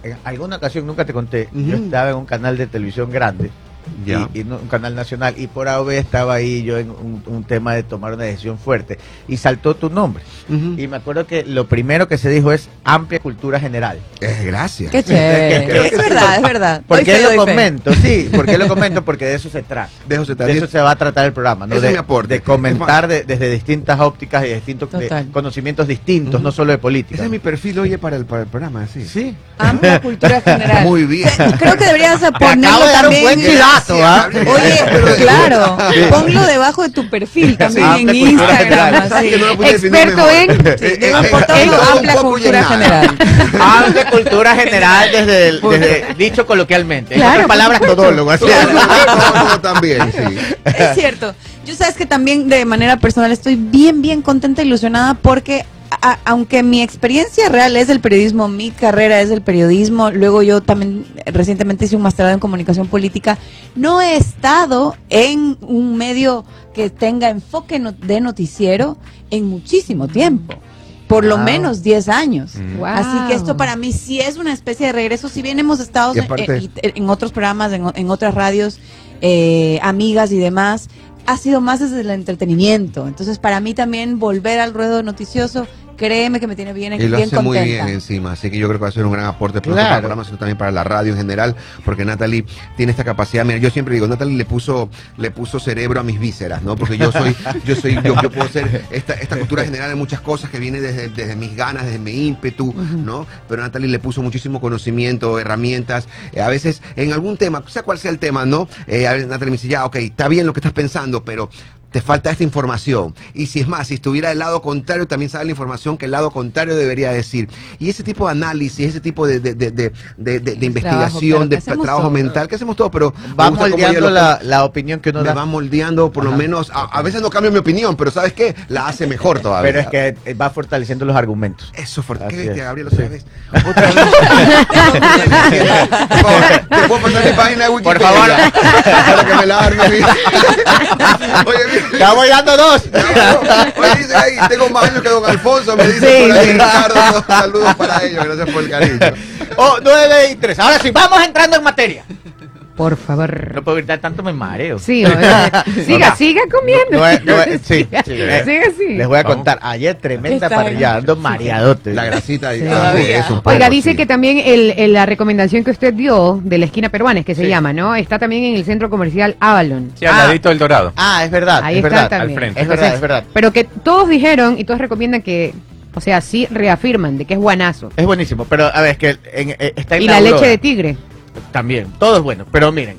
en alguna ocasión, nunca te conté, yo Ujú. estaba en un canal de televisión grande. Ya. Y, y no- un canal nacional y por AOB estaba ahí yo en un, un tema de tomar una decisión fuerte y saltó tu nombre y me acuerdo que lo primero que se dijo es amplia cultura general Eh, gracias. Qué chévere. Creo que Es verdad, es verdad. ¿Por qué lo comento? Sí, ¿por qué lo comento? Porque de eso se trata. De eso se trata. De eso se va a tratar el programa, ¿no? De, es de comentar de- desde distintas ópticas y distintos de conocimientos distintos, no solo de política. Ese es mi perfil, oye, para el, para el programa, sí. Sí. Amplia cultura general. Muy bien. Creo que deberías ponerlo acabo de dar un también. ¿Ah? Oye, claro, ponlo debajo de tu perfil también Sí. en. Instagram. así. No Experto en- un amplia cultura en general. Amplia cultura general desde, el- desde dicho coloquialmente. Claro, en otras por palabras, todólogo. así. También, sí. Es cierto. Yo sabes que también de manera personal estoy bien, bien contenta e ilusionada porque a- aunque mi experiencia real es el periodismo, mi carrera es el periodismo, luego yo también recientemente hice un masterado en comunicación política, no he estado en un medio que tenga enfoque no- de noticiero en muchísimo tiempo. Por lo menos 10 años. Wow. Así que esto para mí sí es una especie de regreso. Si bien hemos estado en, aparte- en- en otros programas, en otras radios, eh, amigas y demás, ha sido más desde el entretenimiento. Entonces, para mí también volver al ruedo noticioso, créeme que me tiene bien, Y lo bien hace muy contenta. bien encima, así que yo creo que va a ser un gran aporte para Claro. el programa, sino también para la radio en general, porque Natalie tiene esta capacidad. Mira, yo siempre digo, Natalie le puso, le puso cerebro a mis vísceras, ¿no? Porque yo soy, yo soy, yo, yo puedo ser esta, esta cultura general de muchas cosas que viene desde, desde mis ganas, desde mi ímpetu, ¿no? Pero Natalie le puso muchísimo conocimiento, herramientas, eh, a veces en algún tema, sea cual sea el tema, ¿no? Eh, a veces Natalie me dice, ya, ok, está bien lo que estás pensando, pero te falta esta información. Y si es más, si estuviera del lado contrario, también sabe la información que el lado contrario debería decir. Y ese tipo de análisis, ese tipo de, de, de, de, de- de- de investigación, de trabajo todo. mental, que hacemos todo, pero Va moldeando lo- la, la opinión que uno me da. va moldeando, por lo menos, a, a veces no cambia mi opinión, pero ¿sabes qué? La hace mejor todavía. Pero es que eh, va fortaleciendo los argumentos. Eso ¿Qué, es. Gabriel, Sí. otra vez? Otra vez. Por favor, ¿te puedo pasar mi página de Wikipedia? Por favor. Para que me la arme. Oye, mira. Ya voy dando dos. Oye, dice ahí, tengo más años que don Alfonso, me dice Sí, por ahí sí. Ricardo. Saludos para ellos, gracias por el cariño. Oh, 9 y 3. Ahora sí, vamos entrando en materia. Por favor. No puedo gritar tanto, me mareo. Sí, siga, siga comiendo. No no sí, siga, sí, eh. siga así. Les voy a contar. Ayer tremenda Está parrillada, ando mareadote. La grasita ahí. Ah, Oiga, dice sí. que también el, el- la recomendación que usted dio de la esquina peruana, es que se llama, ¿no? Está también en el centro comercial Avalon. Sí, al Ah. ladito del dorado. Ah, es verdad. Ahí es está verdad. también. al frente. Es verdad, es verdad. Pero que todos dijeron y todos recomiendan que, o sea, sí reafirman de que es guanazo. Es buenísimo, pero a ver, es que en- eh, está en Y la leche de tigre. También, todo es bueno. Pero miren,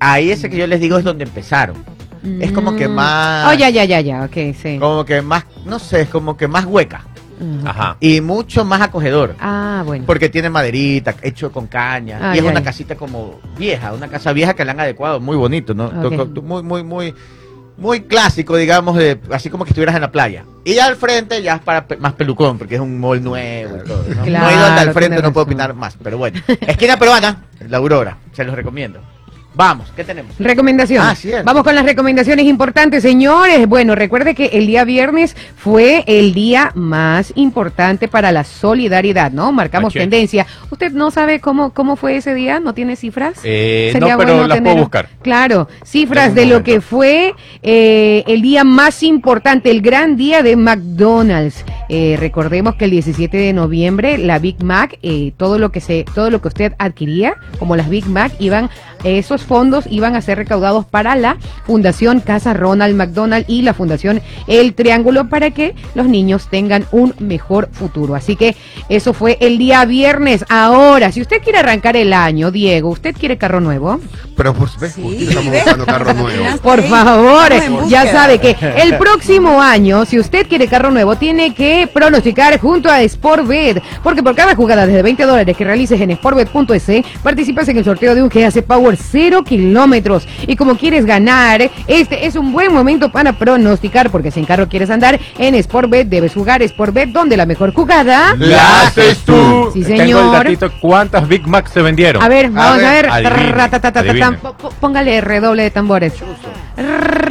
ahí ese que yo les digo es donde empezaron. Es como que Mm. más- Oh, ya, ya, ya, ya, ok, sí. Como que más, no sé, es como que más hueca. Ujú. Ajá. Y mucho más acogedor. Ah, bueno. Porque tiene maderita, hecho con caña. Y es una casita como vieja, una casa vieja que le han adecuado, muy bonito, ¿no? Muy, muy, muy, muy clásico, digamos, de, así como que estuvieras en la playa. Y ya al frente ya es para pe- más pelucón, porque es un mall nuevo y todo. ¿no? Claro, no he ido hasta frente, no puedo opinar más, pero bueno. Esquina peruana, la Aurora, se los recomiendo. Vamos, ¿qué tenemos? Recomendación. Ah, cierto. Vamos con las recomendaciones importantes, señores. Bueno, recuerde que el día viernes fue el día más importante para la solidaridad, ¿no? Marcamos tendencia. ¿Usted no sabe cómo, cómo fue ese día? ¿No tiene cifras? Eh, Sería no, pero bueno las tener- puedo buscar. Claro, cifras de lo que fue eh, el día más importante, el gran día de McDonald's. Eh, recordemos que el 17 de noviembre la Big Mac, eh, todo lo que se, todo lo que usted adquiría, como las Big Mac, iban, esos fondos iban a ser recaudados para la Fundación Casa Ronald McDonald y la Fundación El Triángulo para que los niños tengan un mejor futuro. Así que eso fue el día viernes. Ahora, si usted quiere arrancar el año, Diego, ¿usted quiere carro nuevo? Pero por supuesto, Sí, estamos buscando carro nuevo. Por favor, ya sabe que el próximo año, si usted quiere carro nuevo, tiene que pronosticar junto a Sportbet, porque por cada jugada desde 20 dólares que realices en sportbet.es, participas en el sorteo de un GAC Power 0 kilómetros. Y como quieres ganar, este es un buen momento para pronosticar, porque si en carro quieres andar, en Sportbet debes jugar Sportbet, donde la mejor jugada... ¡La haces tú! Sí, Tengo el señor. datito. ¿Cuántas Big Macs se vendieron? A ver, vamos a ver. Póngale redoble de tambores.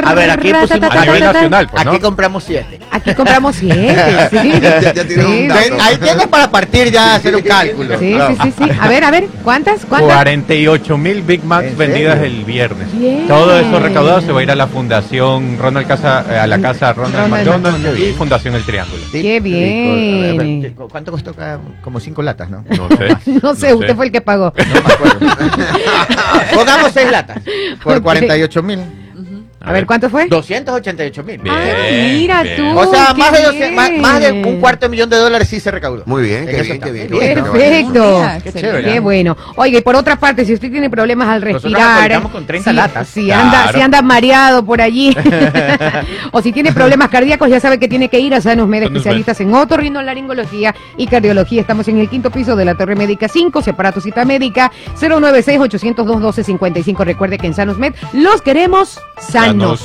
A ver, aquí pusimos A nivel nacional, pues. Aquí compramos siete. Aquí compramos siete, sí. Ya- ya tiene un Sí, dato. Ven, Ahí tienes para partir ya hacer un cálculo. Sí, sí, sí, sí. A ver, a ver, ¿cuántas? ¿Cuántas? 48 mil Big Macs ¿En vendidas serio? el viernes. Bien. Todo eso recaudado se va a ir a la fundación Ronald Casa, eh, a la casa Ronald, Ronald McDonald McDonald. y Fundación El Triángulo. Sí, Qué ver, bien. ¿cu- ¿Cuánto costó cada? Como cinco latas, ¿no? No sé. No sé, usted fue el que pagó. No me acuerdo. Pongamos seis latas. Por Ok. 48 mil. A ver, ¿cuánto fue? 288 mil. Ah, mira bien. tú. O sea, más de, 200 más, bien. más de un cuarto de millón de dólares sí se recaudó. Muy bien, En qué eso bien, qué bien. Qué. Perfecto. Qué chévere. Qué bueno. Oiga, y por otra parte, si usted tiene problemas al respirar, aprovechamos con 30 si, latas. si anda, Claro. si anda mareado por allí, o si tiene problemas cardíacos, ya sabe que tiene que ir a Sanos Med, Sanos Med. especialistas en otorrinolaringología y cardiología. Estamos en el quinto piso de la Torre Médica 5, separato cita médica 096-802-1255. Recuerde que en Sanos Med los queremos sanos. Sanos.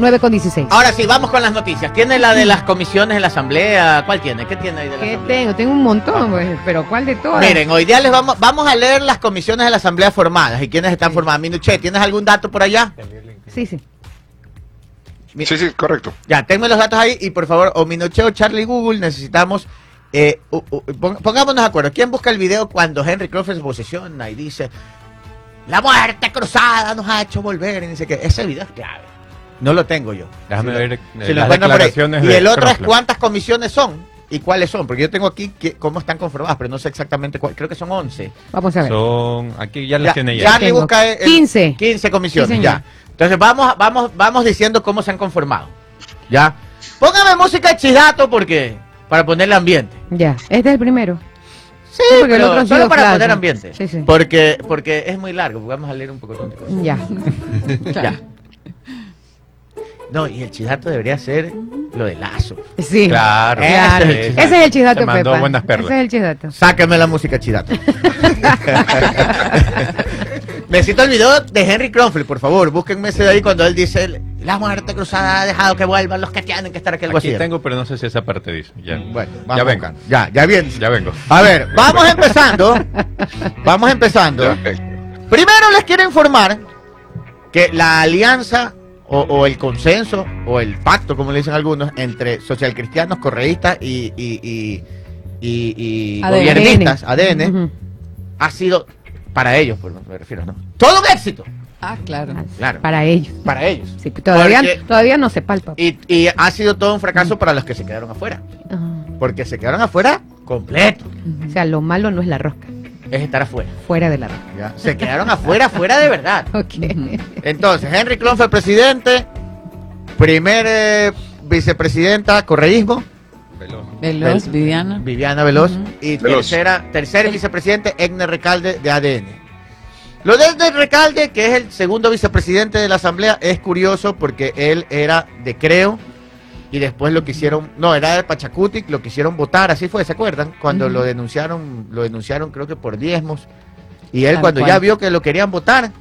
9 con 16. Ahora sí, vamos con las noticias. ¿Tiene la de las comisiones en la asamblea? ¿Cuál tiene? ¿Qué tiene ahí de la ¿Qué asamblea? tengo? Tengo un montón, pues, pero ¿cuál de todas? Miren, hoy día les vamos, vamos a leer las comisiones de la asamblea formadas y quiénes están formadas. Minuche, ¿tienes algún dato por allá? Sí, sí. Mi- Sí, sí, correcto. Ya, tenme los datos ahí y por favor, o Minuche o Charlie Google, necesitamos. eh, u- u- pon- pongámonos de acuerdo. ¿Quién busca el video cuando Henry Crawford se posiciona y dice: La muerte cruzada nos ha hecho volver? Y dice que ese video es clave. No lo tengo yo. Déjame Si lo- ver eh, si las declaraciones Y de el otro es cuántas comisiones son y cuáles son. Porque yo tengo aquí que, cómo están conformadas, pero no sé exactamente cuál. Creo que son 11. Vamos a ver. Son, aquí ya las Ya, tiene ya. Tengo busca el- 15. 15 comisiones, Sí, ya. Entonces vamos, vamos, vamos diciendo cómo se han conformado. Ya. Póngame música de chidato porque para ponerle ambiente. Ya, este es el primero. Sí, porque el otro solo para flash. poner ambiente. Sí, sí. Porque, porque es muy largo, vamos a leer un poco de cosas. Ya. Ya. No, y el chidato debería ser lo de Lazo. Sí. Claro. Claro. Ese es el Ese es el chidato, Se mandó Pepa. buenas perlas. Ese es el chidato. Sáquenme la música chidato. Necesito el video de Henry Cromwell, por favor. Búsquenme ese de ahí cuando él dice la muerte cruzada ha dejado que vuelvan los que tienen que estar aquí. Aquí así. tengo, pero no sé si esa parte dice. Ya, Bueno, ya vamos vengo. acá. Ya, ya bien. Ya vengo. A ver, vamos empezando. Vamos empezando. Primero les quiero informar que la alianza o, o el consenso o el pacto, como le dicen algunos, entre socialcristianos, correístas y, y, y, y- y ADN. gobiernistas, ADN, ha sido para ellos, por me refiero, ¿no? Todo un éxito. Ah, claro. Claro. Para ellos. Para ellos. Sí, todavía, Porque- todavía no se palpa. Y, y ha sido todo un fracaso para los que se quedaron afuera. Ah, Porque se quedaron afuera completo. O sea, lo malo no es la rosca, Es estar afuera. fuera de la rosca. ¿ya? Se quedaron afuera, fuera de verdad. Ok. Entonces, Henry Clon fue presidente, primer eh, vicepresidenta, correísmo, Veloz, Vel- Viviana. Viviana Veloz, y Veloz. tercera, tercer vicepresidente, Egner Recalde, de ADN. Lo de Egner Recalde, que es el segundo vicepresidente de la Asamblea, es curioso porque él era de Creo, y después lo quisieron, no, era de Pachacutic, lo quisieron votar, así fue, ¿se acuerdan? Cuando lo denunciaron, lo denunciaron creo que por diezmos, y él Tal cuando cual. ya vio que lo querían votar,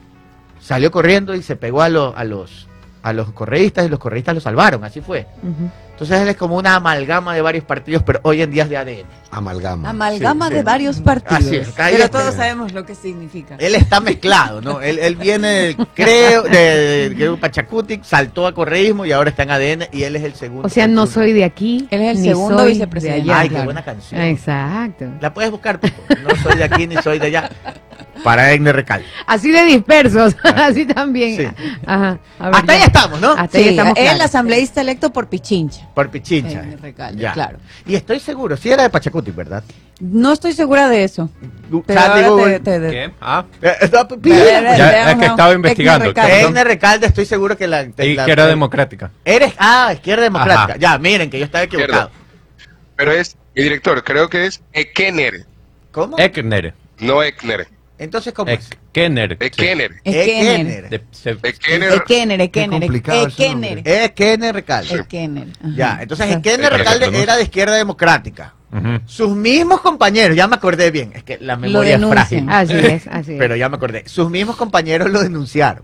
salió corriendo y se pegó a, lo- a los a los correístas y los correístas lo salvaron, así fue. Entonces él es como una amalgama de varios partidos, pero hoy en día es de ADN. Amalgama. Amalgama Sí, de sí. varios partidos. Así es, ahí pero todos sabemos lo que significa. Él está mezclado, ¿no? Él, él viene, del creo, de, de Pachacutic, saltó a correísmo y ahora está en ADN y él es el segundo. O sea, no soy de aquí. Él es el ni segundo vicepresidente. Ay, qué buena canción. Exacto. La puedes buscar. No soy de aquí ni soy de allá. Para Egner Recal. Así de dispersos, así también. Sí. Ajá. A ver, Hasta ahí estamos, ¿no? Hasta ahí Sí, estamos el asambleísta electo por Pichincha. Por Pichincha. Egner Recalde, Ya. claro. Y estoy seguro, sí era de Pachacutic, ¿verdad? No estoy segura de eso. Pero Sandy ahora Google. te- te- ¿Qué? Ah, Eh, no, Ya, es que estaba investigando. Egner Recalde, estoy seguro que la. y la- que era democrática. Eres, ah, izquierda democrática. Ajá. Ya, miren que yo estaba equivocado. Pero es, mi director, creo que es Ekener, ¿Cómo? Ekner. no Ekner. Entonces, ¿cómo es? Ekener. Ekener. Ekener. Ekener, Ekener, Ekener. Recalde. Ekener. Ya, entonces. Ekener Recalde era de izquierda democrática. Sus mismos compañeros, ya me acordé bien, es que la memoria es frágil. Así es, así es. Pero ya me acordé. Sus mismos compañeros lo denunciaron.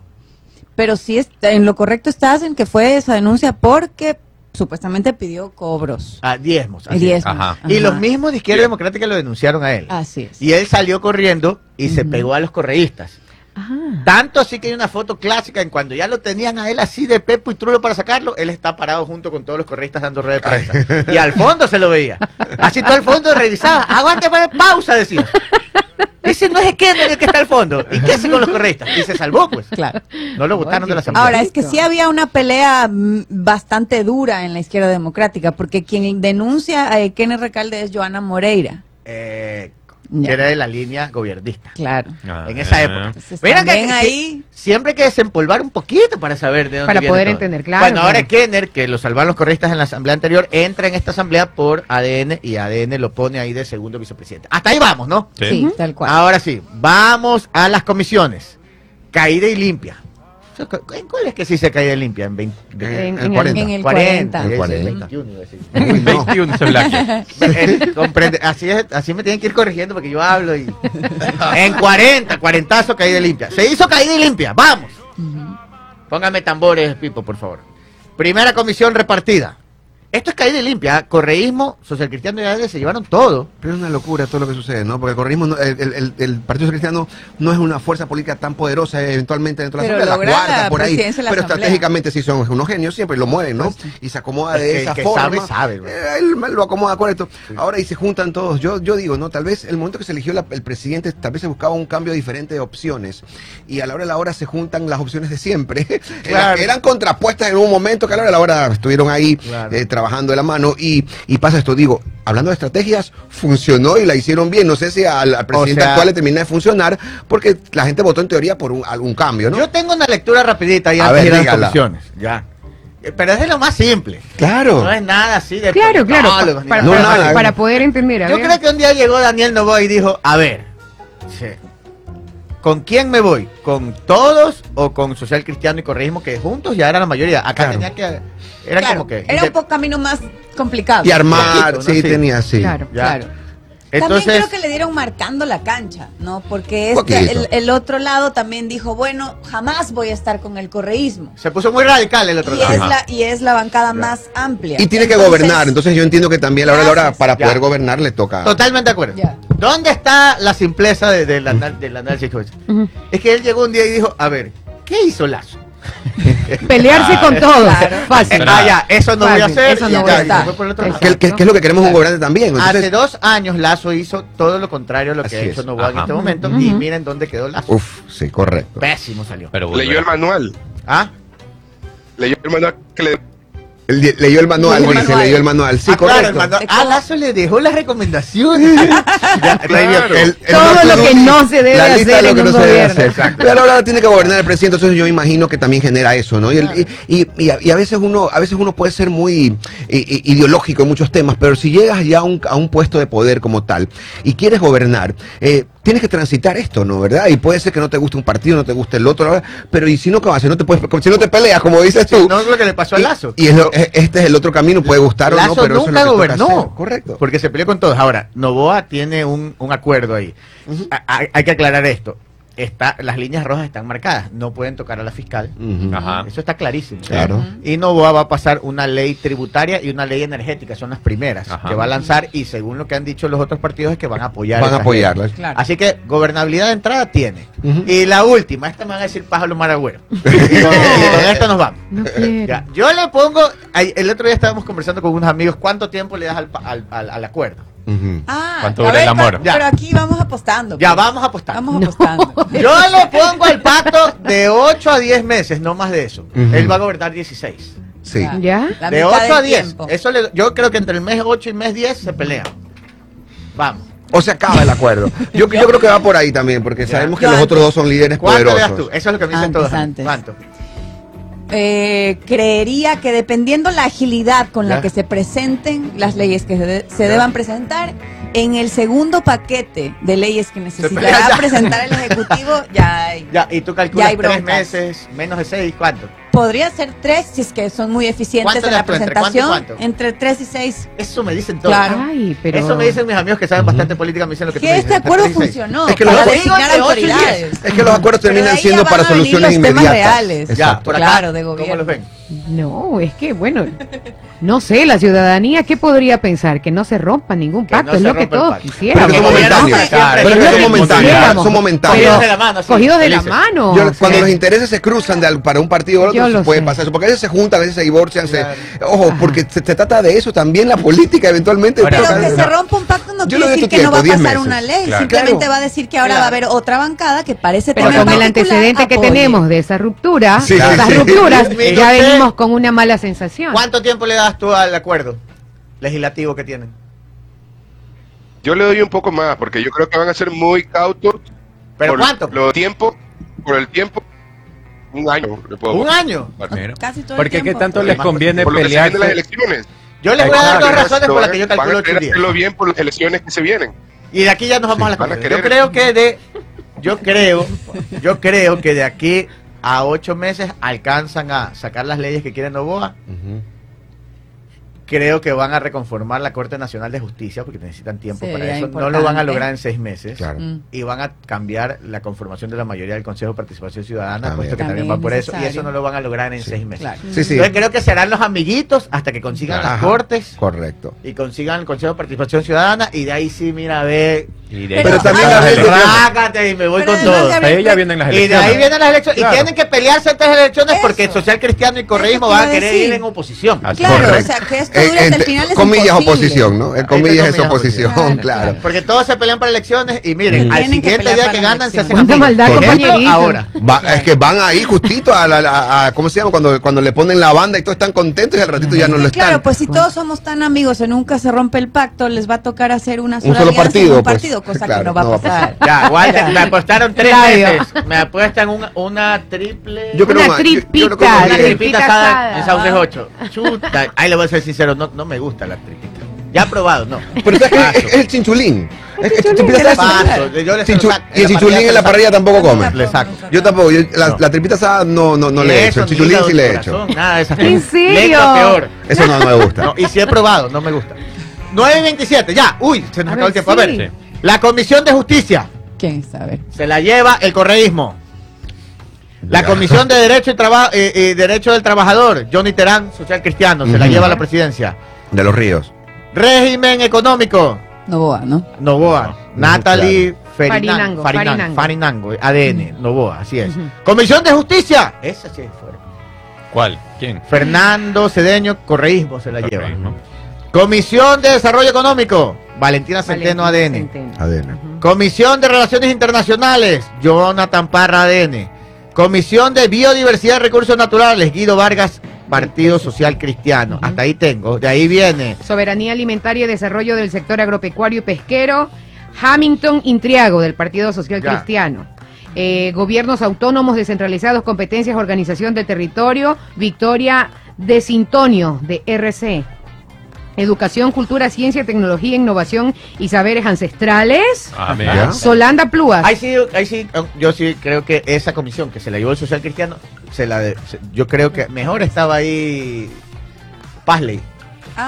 Pero sí, está- en lo correcto estás en que fue esa denuncia porque supuestamente pidió cobros. A diezmos. así. Diezmos. Ajá. Y Ajá. los mismos de izquierda democrática lo denunciaron a él. Así es. Y él salió corriendo y se pegó a los correístas. Ajá. Tanto así que hay una foto clásica en cuando ya lo tenían a él así de pepo y trulo para sacarlo, él está parado junto con todos los correístas dando rueda de prensa. Y al fondo se lo veía. Así todo el fondo revisaba. Aguante, pa- pausa, decía. Ese no es Kenner el que está al fondo. ¿Y qué hace con los correístas? Y se salvó, pues. Claro. No lo votaron de la asamblea. Ahora, es que sí había una pelea mm, bastante dura en la izquierda democrática, porque quien denuncia a Kenneth Recalde es Joana Moreira. Eh, Ya. que era de la línea gobernista. Claro. Ah, En esa eh. época. Entonces, Mira que- ahí- siempre hay que desempolvar un poquito para saber de dónde Para viene poder todo. entender, claro, Bueno, ahora claro. Kenner, que lo salvaron los correístas en la asamblea anterior, entra en esta asamblea por ADN y ADN lo pone ahí de segundo vicepresidente. Hasta ahí vamos, ¿no? Sí. Sí, tal cual. Ahora sí, vamos a las comisiones. Caída y limpia. ¿En cuál es que sí se y limpia? En, 20, En- el en 40. En el 40. 40. El 40. 21, iba a decir. Uy, no. 21 se blanquea. Eh, comprende, así, es, así me tienen que ir corrigiendo porque yo hablo y... En 40, cuarentazo, caída y limpia. Se hizo caída limpia, vamos. Póngame tambores, Pipo, por favor. Primera comisión repartida. Esto es caída y limpia. Correísmo, socialcristiano y ADN se llevaron todo. Pero es una locura todo lo que sucede, ¿no? Porque el correísmo, no- el, el- el- Partido Cristiano no es una fuerza política tan poderosa eh, eventualmente dentro de la Asamblea, la la por ahí. Pero Asamblea. estratégicamente sí son unos genios, siempre lo mueven, ¿no? Y se acomoda de El que- esa que forma. sabe, sabe, güey. Eh, él lo acomoda con esto. Ahora y se juntan todos. Yo, yo digo, ¿no? Tal vez el momento que se eligió la- el presidente, tal vez se buscaba un cambio diferente de opciones. Y a la hora de la hora se juntan las opciones de siempre. Claro. Eran contrapuestas en un momento que a la hora de la hora estuvieron ahí Claro. eh, trabajando de la mano. Y, y pasa esto, digo, hablando de estrategias, funcionó y la hicieron bien. No sé si al, al presidente sea- actual le termina de funcionar, porque la gente votó en teoría por un, algún cambio, ¿no? Yo tengo una lectura rapidita ahí A antes de ver, las comisiones. Ya. Eh, Pero es de lo más simple. claro. No es nada así de Claro, claro, pa- politólogos ni para, No, para- nada. para poder entender. a Yo ver. creo que un día llegó Daniel Novoa y dijo, a ver, sí, ¿con quién me voy? ¿Con todos o con social cristiano y correísmo que juntos ya era la mayoría? Acá Claro. tenía que era Claro, como que era un poco camino más complicado. Y armar, Poquito, ¿no? sí, Sí. tenía así. Claro, Ya. claro. entonces también creo que le dieron marcando la cancha, ¿no? Porque este, el, el otro lado también dijo, bueno, jamás voy a estar con el correísmo. se puso muy radical el otro Y lado. es, la, y es la bancada más amplia. Y tiene que gobernar, entonces yo entiendo que también a la hora de la hora, para Ya. poder gobernar le toca. Totalmente de acuerdo. Ya. ¿Dónde está la simpleza de, del anal- del análisis? Ujú. Es que él llegó un día y dijo, a ver, ¿qué hizo Lazo? Pelearse con todo. Claro. Fácil. Ah, ya, eso no voy a hacer. eso no ya, voy a y se estar. fue por el otro lado. Que, que- que es lo que queremos un gobernante también. Hace dos años Lazo hizo todo lo contrario a lo que Así ha hecho. Novoa en este momento. Y miren dónde quedó Lazo. uf, sí, correcto. Pésimo salió. Pero Leyó el manual. ¿Ah? Leyó el manual que le Leyó el manual, dice, manual. leyó el manual. Sí, Ah, claro, correcto. el manual- Ah, Lazo le dejó las recomendaciones. Ya, Claro. El- el Todo lo que no se debe la lista hacer de lo que no se debe hacer. Exacto. Pero ahora tiene que gobernar el presidente, entonces yo imagino que también genera eso, ¿no? Y, el- y, y- y a, y a veces uno, a veces uno puede ser muy ideológico en muchos temas, pero si llegas ya a un, a un puesto de poder como tal y quieres gobernar, eh, tienes que transitar esto, ¿no? ¿Verdad? Y puede ser que no te guste un partido, no te guste el otro, pero y si no, ¿qué vas a hacer? No te puedes, si no te peleas, como dices tú. No es lo que le pasó a Lazo. Y, es lo- es- este es el otro camino, puede gustar o no, pero eso es nunca lo que gobernó. Correcto. Porque se peleó con todos. Ahora, Novoa tiene un, un acuerdo ahí. A- hay que aclarar esto. Está, las líneas rojas están marcadas. No pueden tocar a la fiscal. Ajá. Eso está clarísimo. Claro. Y Novoa va a pasar una ley tributaria y una ley energética. Son las primeras Ajá. que va a lanzar. Y según lo que han dicho los otros partidos, es que van a apoyar. Van a apoyarlas. Claro. Así que gobernabilidad de entrada tiene. Y la última, esta me van a decir pájaro maragüero. y, con, esto nos vamos. No. Ya, yo le pongo, el otro día estábamos conversando con unos amigos, ¿cuánto tiempo le das al, pa- al, al- al acuerdo? Ujú. Ah, ¿Cuánto dura ver, el amor? Pero, pero aquí vamos apostando. Ya, pues. vamos a apostar. Vamos No. apostando. Yo le pongo al pacto de 8 a 10 meses, no más de eso. Ujú. Él va a gobernar 16. Sí. Ya. De mitad 8 a del 10. tiempo. Eso le- yo creo que entre el mes 8 y mes 10 se pelean. Vamos. O se acaba el acuerdo. Yo, yo creo que va por ahí también, porque Ya. sabemos que Yo los antes. otros dos son líderes ¿Cuánto le das poderosos. tú? Eso es lo que me dicen Antes, todos. antes. ¿Cuánto? Eh, creería que dependiendo la agilidad con Ya. la que se presenten las leyes que se, de- se deban presentar, en el segundo paquete de leyes que necesitará ya. presentar el Ejecutivo, ya hay. Ya, y tú Ya calculas hay 3 broncas. meses, menos de 6, ¿cuánto? Podría ser tres si es que son muy eficientes ¿Cuánto en la? ¿Entre cuánto presentación. cuánto? Entre tres y seis. Eso me dicen todos. Claro. Ay, pero... Eso me dicen mis amigos que saben bastante política, me dicen lo que tú me este dices, acuerdo 3 y 6. funcionó Es que para los- designar de ocho y diez. autoridades. Es que los acuerdos terminan siendo para soluciones inmediatas. reales. Ya, por acá, Claro, de ¿cómo gobierno. los ven? No, es que, bueno, no sé, la ciudadanía, ¿qué podría pensar? Que no se rompa ningún pacto, no es lo que todos quisiéramos. Pero Pero son momentáneos. Son momentáneos. Cogidos de la mano, sí, cogidos de la felices. mano. Yo- o cuando los intereses se cruzan de para un partido o otro, puede sé. pasar eso. Porque a veces se juntan, a veces se divorcian. se- ojo, Ajá. porque se, se trata de eso también, la política eventualmente. Pero que se rompa un pacto no quiere decir que no va a tiempo, 10 pasar meses. una ley. Claro. Simplemente Claro. va a decir que ahora Claro. va a haber otra bancada que parece Pero tema con el antecedente que tenemos de esa ruptura, esas rupturas, ya usted. Con una mala sensación. ¿Cuánto tiempo le das tú al acuerdo legislativo que tienen? Yo le doy un poco más, porque yo creo que van a ser muy cautos. ¿Pero por cuánto? Lo tiempo, por el tiempo, un año. le puedo ¿Un año? Mira. Casi todo el Porque qué tiempo. tanto Por les conviene Por se vienen las elecciones. Yo les voy a dar dos razones por las que yo Van calculo a días. hacerlo bien por las elecciones que se vienen. Y de aquí ya nos vamos a la van a conclusión. Yo creo que de, yo creo, yo creo que de aquí a ocho meses alcanzan a sacar las leyes que quieren Novoa. Creo que van a reconformar la Corte Nacional de Justicia porque necesitan tiempo Sería para eso. No lo van a lograr en seis meses. Claro. Mm. Y van a cambiar la conformación de la mayoría del Consejo de Participación Ciudadana, También. puesto que también, También va por eso. Y eso no lo van a lograr en Sí. seis meses. Claro. Sí, sí. Entonces creo que serán los amiguitos hasta que consigan las cortes Correcto. y consigan el Consejo de Participación Ciudadana y de ahí sí, mira, ve, Y de Pero ahí también a las veces- elecciones. rácate y me voy Pero con todo. Ahí ya vienen las Y de elecciones. ahí vienen las elecciones. Claro. Y tienen que pelearse entre las elecciones porque el Eso. social cristiano y correísmo Eso van a querer decir. ir en oposición. Así Claro, Correcto. o sea, que esto Eh, dure hasta el final es comillas imposible. oposición, ¿no? En comillas es oposición, oposición. claro. Porque todos se pelean para elecciones y miren, Mm. al siguiente día que ganan se hacen maldad, ahora. Va- es que van ahí justito a, la, ¿cómo se llama? Cuando, cuando le ponen la banda y todos están contentos y al ratito ya no lo están. Claro, pues si todos somos tan amigos y nunca se rompe el pacto, les va a tocar hacer una sola solo alianza en partido, un pues. partido, cosa Claro, que no va no va a pasar. Ya, Walter, me apostaron tres meses. Me apuestan una, una triple. Yo creo Una más, yo- yo tripita, creo una tripita tripita asada en Sauces 8. Chuta. Ahí le voy a ser sincero, no, no me gusta la tripita. Ya probado, no. Pero es, es el chinchulín. Es- chinchulín, tripita le asada. paso, yo le Chinchu- saco- y el chinchulín en la parrilla tampoco come. Le saco. Yo tampoco. yo- la, No. la tripita asada no, no, no le he hecho. El chinchulín sí le he hecho. corazón, Nada de esas ¿En cosas. serio? Peor. Eso no, no me gusta. No, y si he probado, no me gusta. 9.27, ya. Uy, se nos A acabó el tiempo. A ver. La Comisión de Justicia ¿Quién sabe? se la lleva el correísmo. La. Comisión de Derecho y, Traba- eh, eh, Derecho del Trabajador, Johnny Terán, social cristiano, se la lleva a la presidencia. De los ríos. Régimen económico, Novoa, ¿no? Novoa. Natalie Ferinan- Farinango, Farinan- Farinango. Farinango, ADN, Novoa, así es. Comisión de Justicia, esa sí fue. ¿Cuál? ¿Quién? Fernando Cedeño, correísmo se la lleva. Comisión de Desarrollo Económico, Valentina Centeno, Valentina ADN. Centeno. ADN. Comisión de Relaciones Internacionales, Jonathan Parra, ADN. Comisión de Biodiversidad y Recursos Naturales, Guido Vargas, Partido Social Cristiano. Hasta ahí tengo. De ahí viene. Soberanía Alimentaria y Desarrollo del Sector Agropecuario y Pesquero, Hamilton Intriago, del Partido Social Ya. Cristiano. Eh, gobiernos autónomos descentralizados, competencias, organización del territorio, Victoria de Sintonio, de RC. Educación, cultura, ciencia, tecnología, innovación y saberes ancestrales. Ah, mira. Solanda Plúas. Ahí sí, ahí sí, yo sí creo que esa comisión que se la llevó el Social Cristiano, se la de- se- yo creo que mejor estaba ahí Pazley.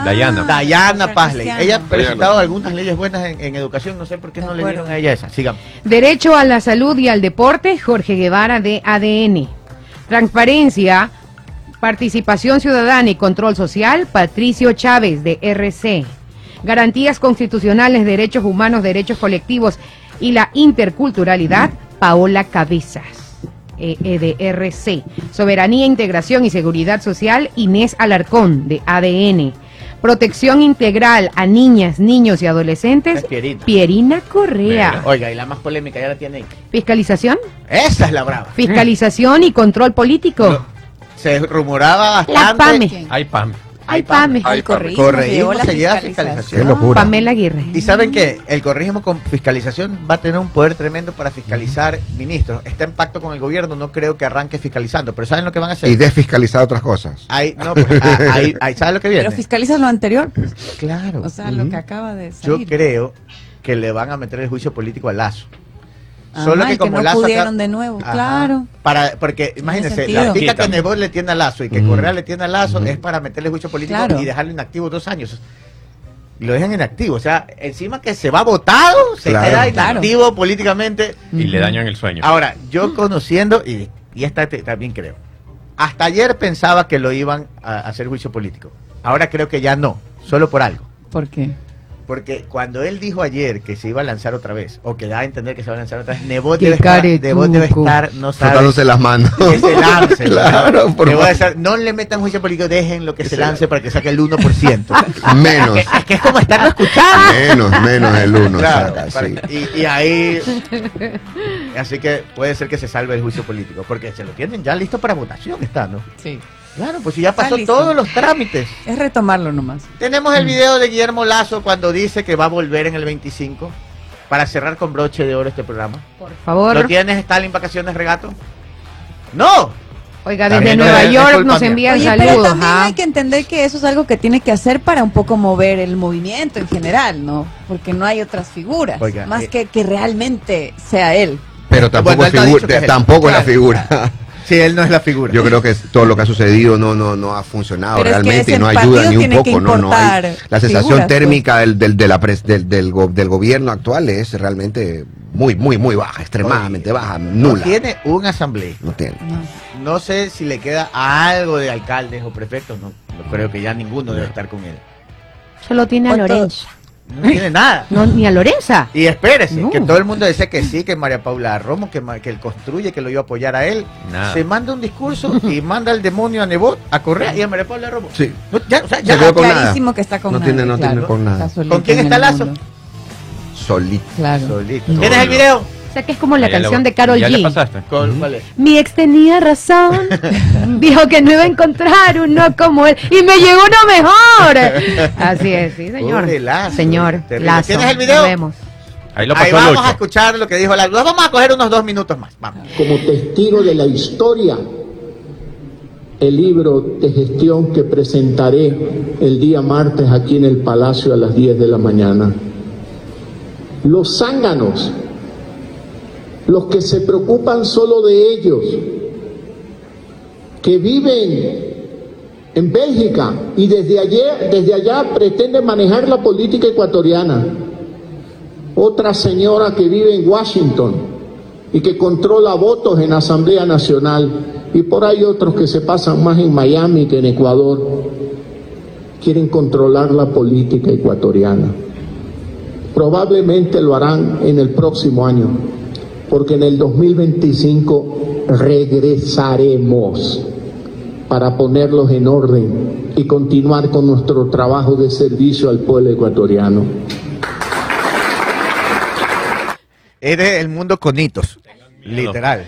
Dayana. Dayana Pazley. Ella ha presentado algunas leyes buenas en, en educación, no sé por qué De no le acuerdo. dieron a ella esa. Sigamos. Derecho a la salud y al deporte, Jorge Guevara de ADN. Transparencia, participación ciudadana y control social, Patricio Chávez de RC. Garantías constitucionales, derechos humanos, derechos colectivos y la interculturalidad, Paola Cabezas. eh, eh, de RC. Soberanía, Integración y Seguridad Social, Inés Alarcón, de ADN. Protección integral a niñas, niños y adolescentes, Es Pierina. Pierina Correa. Oiga, y la más polémica ya la tiene ahí. Fiscalización, Esa es la brava. fiscalización y control político. No, Se rumoraba La bastante. PAME. Ay, Pam. Ay, Pame. Ay, El correísmo la fiscalización. fiscalización. Qué locura. Pamela Aguirre. Y saben que el correísmo con fiscalización va a tener un poder tremendo para fiscalizar ministros. Está en pacto con el gobierno, no creo que arranque fiscalizando, pero ¿saben lo que van a hacer? Y desfiscalizar otras cosas. Ahí, no, pues, ah, ahí, ahí, ¿saben lo que viene? Pero fiscalizas lo anterior, claro. O sea, lo que acaba de Yo salir. creo que le van a meter el juicio político a Lazo. Solo que como no Lazo acá- pudieron de nuevo, Ajá. claro. Para, porque imagínense, la pica que. Nebot le tiene a Lazo y que. Correa le tiene a Lazo es para meterle juicio político Claro. y dejarlo inactivo dos años. Lo dejan inactivo. O sea, encima que se va votado, se Claro. queda Claro. inactivo políticamente. Y le dañan el sueño. Ahora, yo conociendo, y, y esta te- también creo, hasta ayer pensaba que lo iban a a hacer juicio político. Ahora creo que ya no, solo por algo. ¿Por qué? Porque cuando él dijo ayer que se iba a lanzar otra vez, o que da a entender que se va a lanzar otra vez, Nebot debe, estar, caretuco. Nebot debe estar, no sabe, las manos. que se lance. Claro, por favor. estar- no le metan juicio político, dejen lo que se lance para que saque el 1%. Menos. es, que es como estarlo escuchando. Menos, menos el uno. Claro, saca, para- sí. y, y ahí. Así que puede ser que se salve el juicio político, porque se lo tienen ya listo para votación, está, ¿no? Sí. Claro, pues si ya Está pasó listo. todos los trámites. Es retomarlo nomás. Tenemos el video de Guillermo Lazo cuando dice que va a volver en el 25 para cerrar con broche de oro este programa. Por favor. ¿Lo tienes, Stalin, vacaciones, regato? ¡No! Oiga, desde no Nueva York nos envían Oye, pero saludos. también ¿ah? hay que entender que eso es algo que tiene que hacer para un poco mover el movimiento en general, ¿no? Porque no hay otras figuras, Oiga, más eh. que que realmente sea él. Pero tampoco, Bueno, él no tampoco es la Claro. Sí, él no es la figura. Yo creo que todo lo que ha sucedido no, no, no ha funcionado Pero es que realmente y no ayuda ni un poco. No, no hay. La sensación figuras, pues. térmica del, del, de la pres- del, del, go- del gobierno actual es realmente muy, muy, muy baja, extremadamente baja, No nula. tiene un asambleísta. No tiene. No. No sé si le queda algo de alcaldes o prefectos. No, no creo que ya ninguno debe estar con él. Solo tiene a ¿Cuántos? No tiene nada. No, ni a Lorenza. Y espérese, No. que todo el mundo dice que sí, que María Paula Romo, que, que él construye, que lo iba a apoyar a él. Nada. Se manda un discurso y manda al demonio a Nebot, a Correa y a María Paula Romo. Sí. No, ya, o sea, Se ya- con Clarísimo nada. que está con No nadie, tiene- no tiene con nada. ¿Con quién está el Lazo? Solito. Claro. Solito. ¿Tienes el video? O sea que es como la ya canción de Carol ¿Ya le G. pasaste? ¿Cuál, cuál es? Mi ex tenía razón. Dijo que no iba a encontrar uno como él. Y me llegó uno mejor. Así es, sí, señor. Lazo, señor. Lazo. ¿Tienes el video? Nos vemos. Ahí lo Ahí pasó el vamos a 8. escuchar lo que dijo Lazo. Vamos a coger unos dos minutos más. Vamos. como testigo de la historia el libro de gestión que presentaré el día martes aquí en el Palacio a las 10 de la mañana. Los zánganos, los que se preocupan solo de ellos, que viven en Bélgica y desde, ayer, desde allá pretenden manejar la política ecuatoriana. Otra señora que vive en Washington y que controla votos en Asamblea Nacional y por ahí otros que se pasan más en Miami que en Ecuador, quieren controlar la política ecuatoriana. Probablemente lo harán en el próximo año, porque en el 2025 regresaremos para ponerlos en orden y continuar con nuestro trabajo de servicio al pueblo ecuatoriano. Es del mundo con hitos. Literal.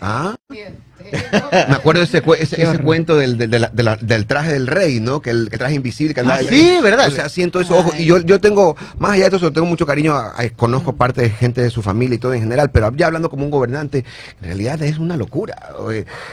Ah. Me acuerdo de ese, ese, ese cuento del, traje del rey, ¿no? Que el que traje invisible que andaba Ah, sí, ¿verdad? O sea, siento eso, ojo. Y yo, yo tengo, más allá de eso, tengo mucho cariño, a- a- conozco parte de gente de su familia y todo en general, pero ya hablando como un gobernante, en realidad es una locura.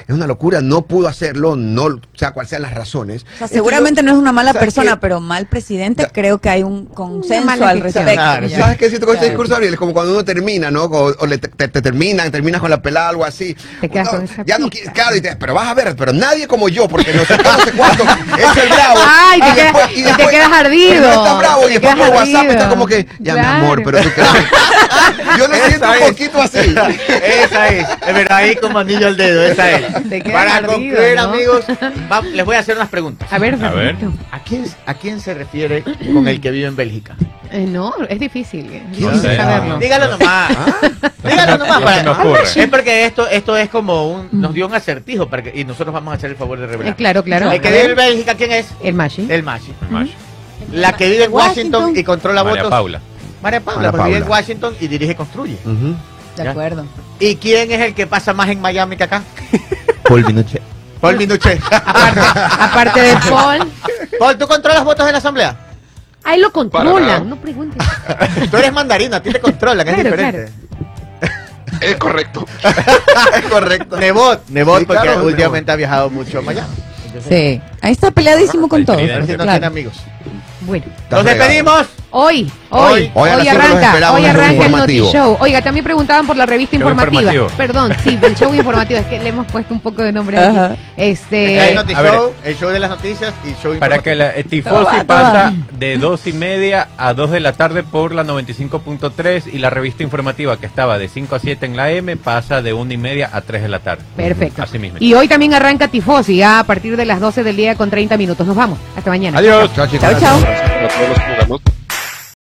Es una locura, no pudo hacerlo, no, sea cual sean las razones. O sea, seguramente no es una mala o sea, persona, que- pero mal presidente, creo que hay un consenso al respecto. Claro, ya. ¿Sabes qué siento con este Claro. discurso, Ariel? Es como cuando uno termina, ¿no? O, o le- te, te- te terminan, terminas con la pelada, algo así. Te quedas con esa ya no pica. qui- claro, y te- pero vas a ver, pero nadie como yo, porque no sé no sé cuánto, es el bravo. Ay, te Y después- y te quedas ardido. está bravo, y después por WhatsApp está como que, ya mi Claro. amor, pero tú crees. Yo lo siento un poquito así. Esa es. Es verdad, ahí como anillo al dedo, esa es. Para ardido, concluir, ¿no? amigos, va- les voy a hacer unas preguntas. A ver, A ver. Fernando. ¿A quién, ¿A quién se refiere con el que vive en Bélgica? Eh, no, es difícil. Es No difícil sé. saberlo. Dígalo nomás. Dígalo nomás. No para- ocurre. Es porque esto, esto es como un, nos dio un acertijo para que, y nosotros vamos a hacer el favor de revelar. Eh, claro, claro. El que vive en Bélgica, ¿quién es? El Mashi. El Machi. Macho. La que vive en Washington, Washington. y controla María votos. Paula. María Paula, porque vive en. Washington y dirige y construye. De acuerdo. ¿Y quién es el que pasa más en Miami que acá? Paul Minuchet. Paul Minuchet. Aparte, aparte de Paul, Paul, ¿tú controlas votos en la asamblea? ahí lo controlan, no preguntes. Tú eres mandarina, a ti te controlan, es Claro, diferente. Es correcto. Es correcto. Nebot, Nebot, Sí, porque claro, últimamente ha viajado mucho a Miami. Sí. Ahí está peleadísimo con todo. Trinidad. A ver si no Claro. tiene amigos. Bueno, Nos despedimos. hoy, Hoy. hoy, arranca, hoy el arranca el. Notishow. Oiga, también preguntaban por la revista Show informativa. informativo. Perdón, sí, del show informativo, es que le hemos puesto un poco de nombre aquí. Este, Hay a Notishow, el show de las noticias y show Para que la eh, Tifosi pasa de dos y media a 2 de la tarde por la 95.3 y la revista informativa que estaba de 5 a 7 en la M pasa de 1 y media a 3 de la tarde. Perfecto. Así mismo. Y hoy también arranca Tifosi, ya a partir de las 12 del día con 30 minutos. Nos vamos. Hasta mañana. Adiós. Chao, chicos. Chao, chao. Para todos los.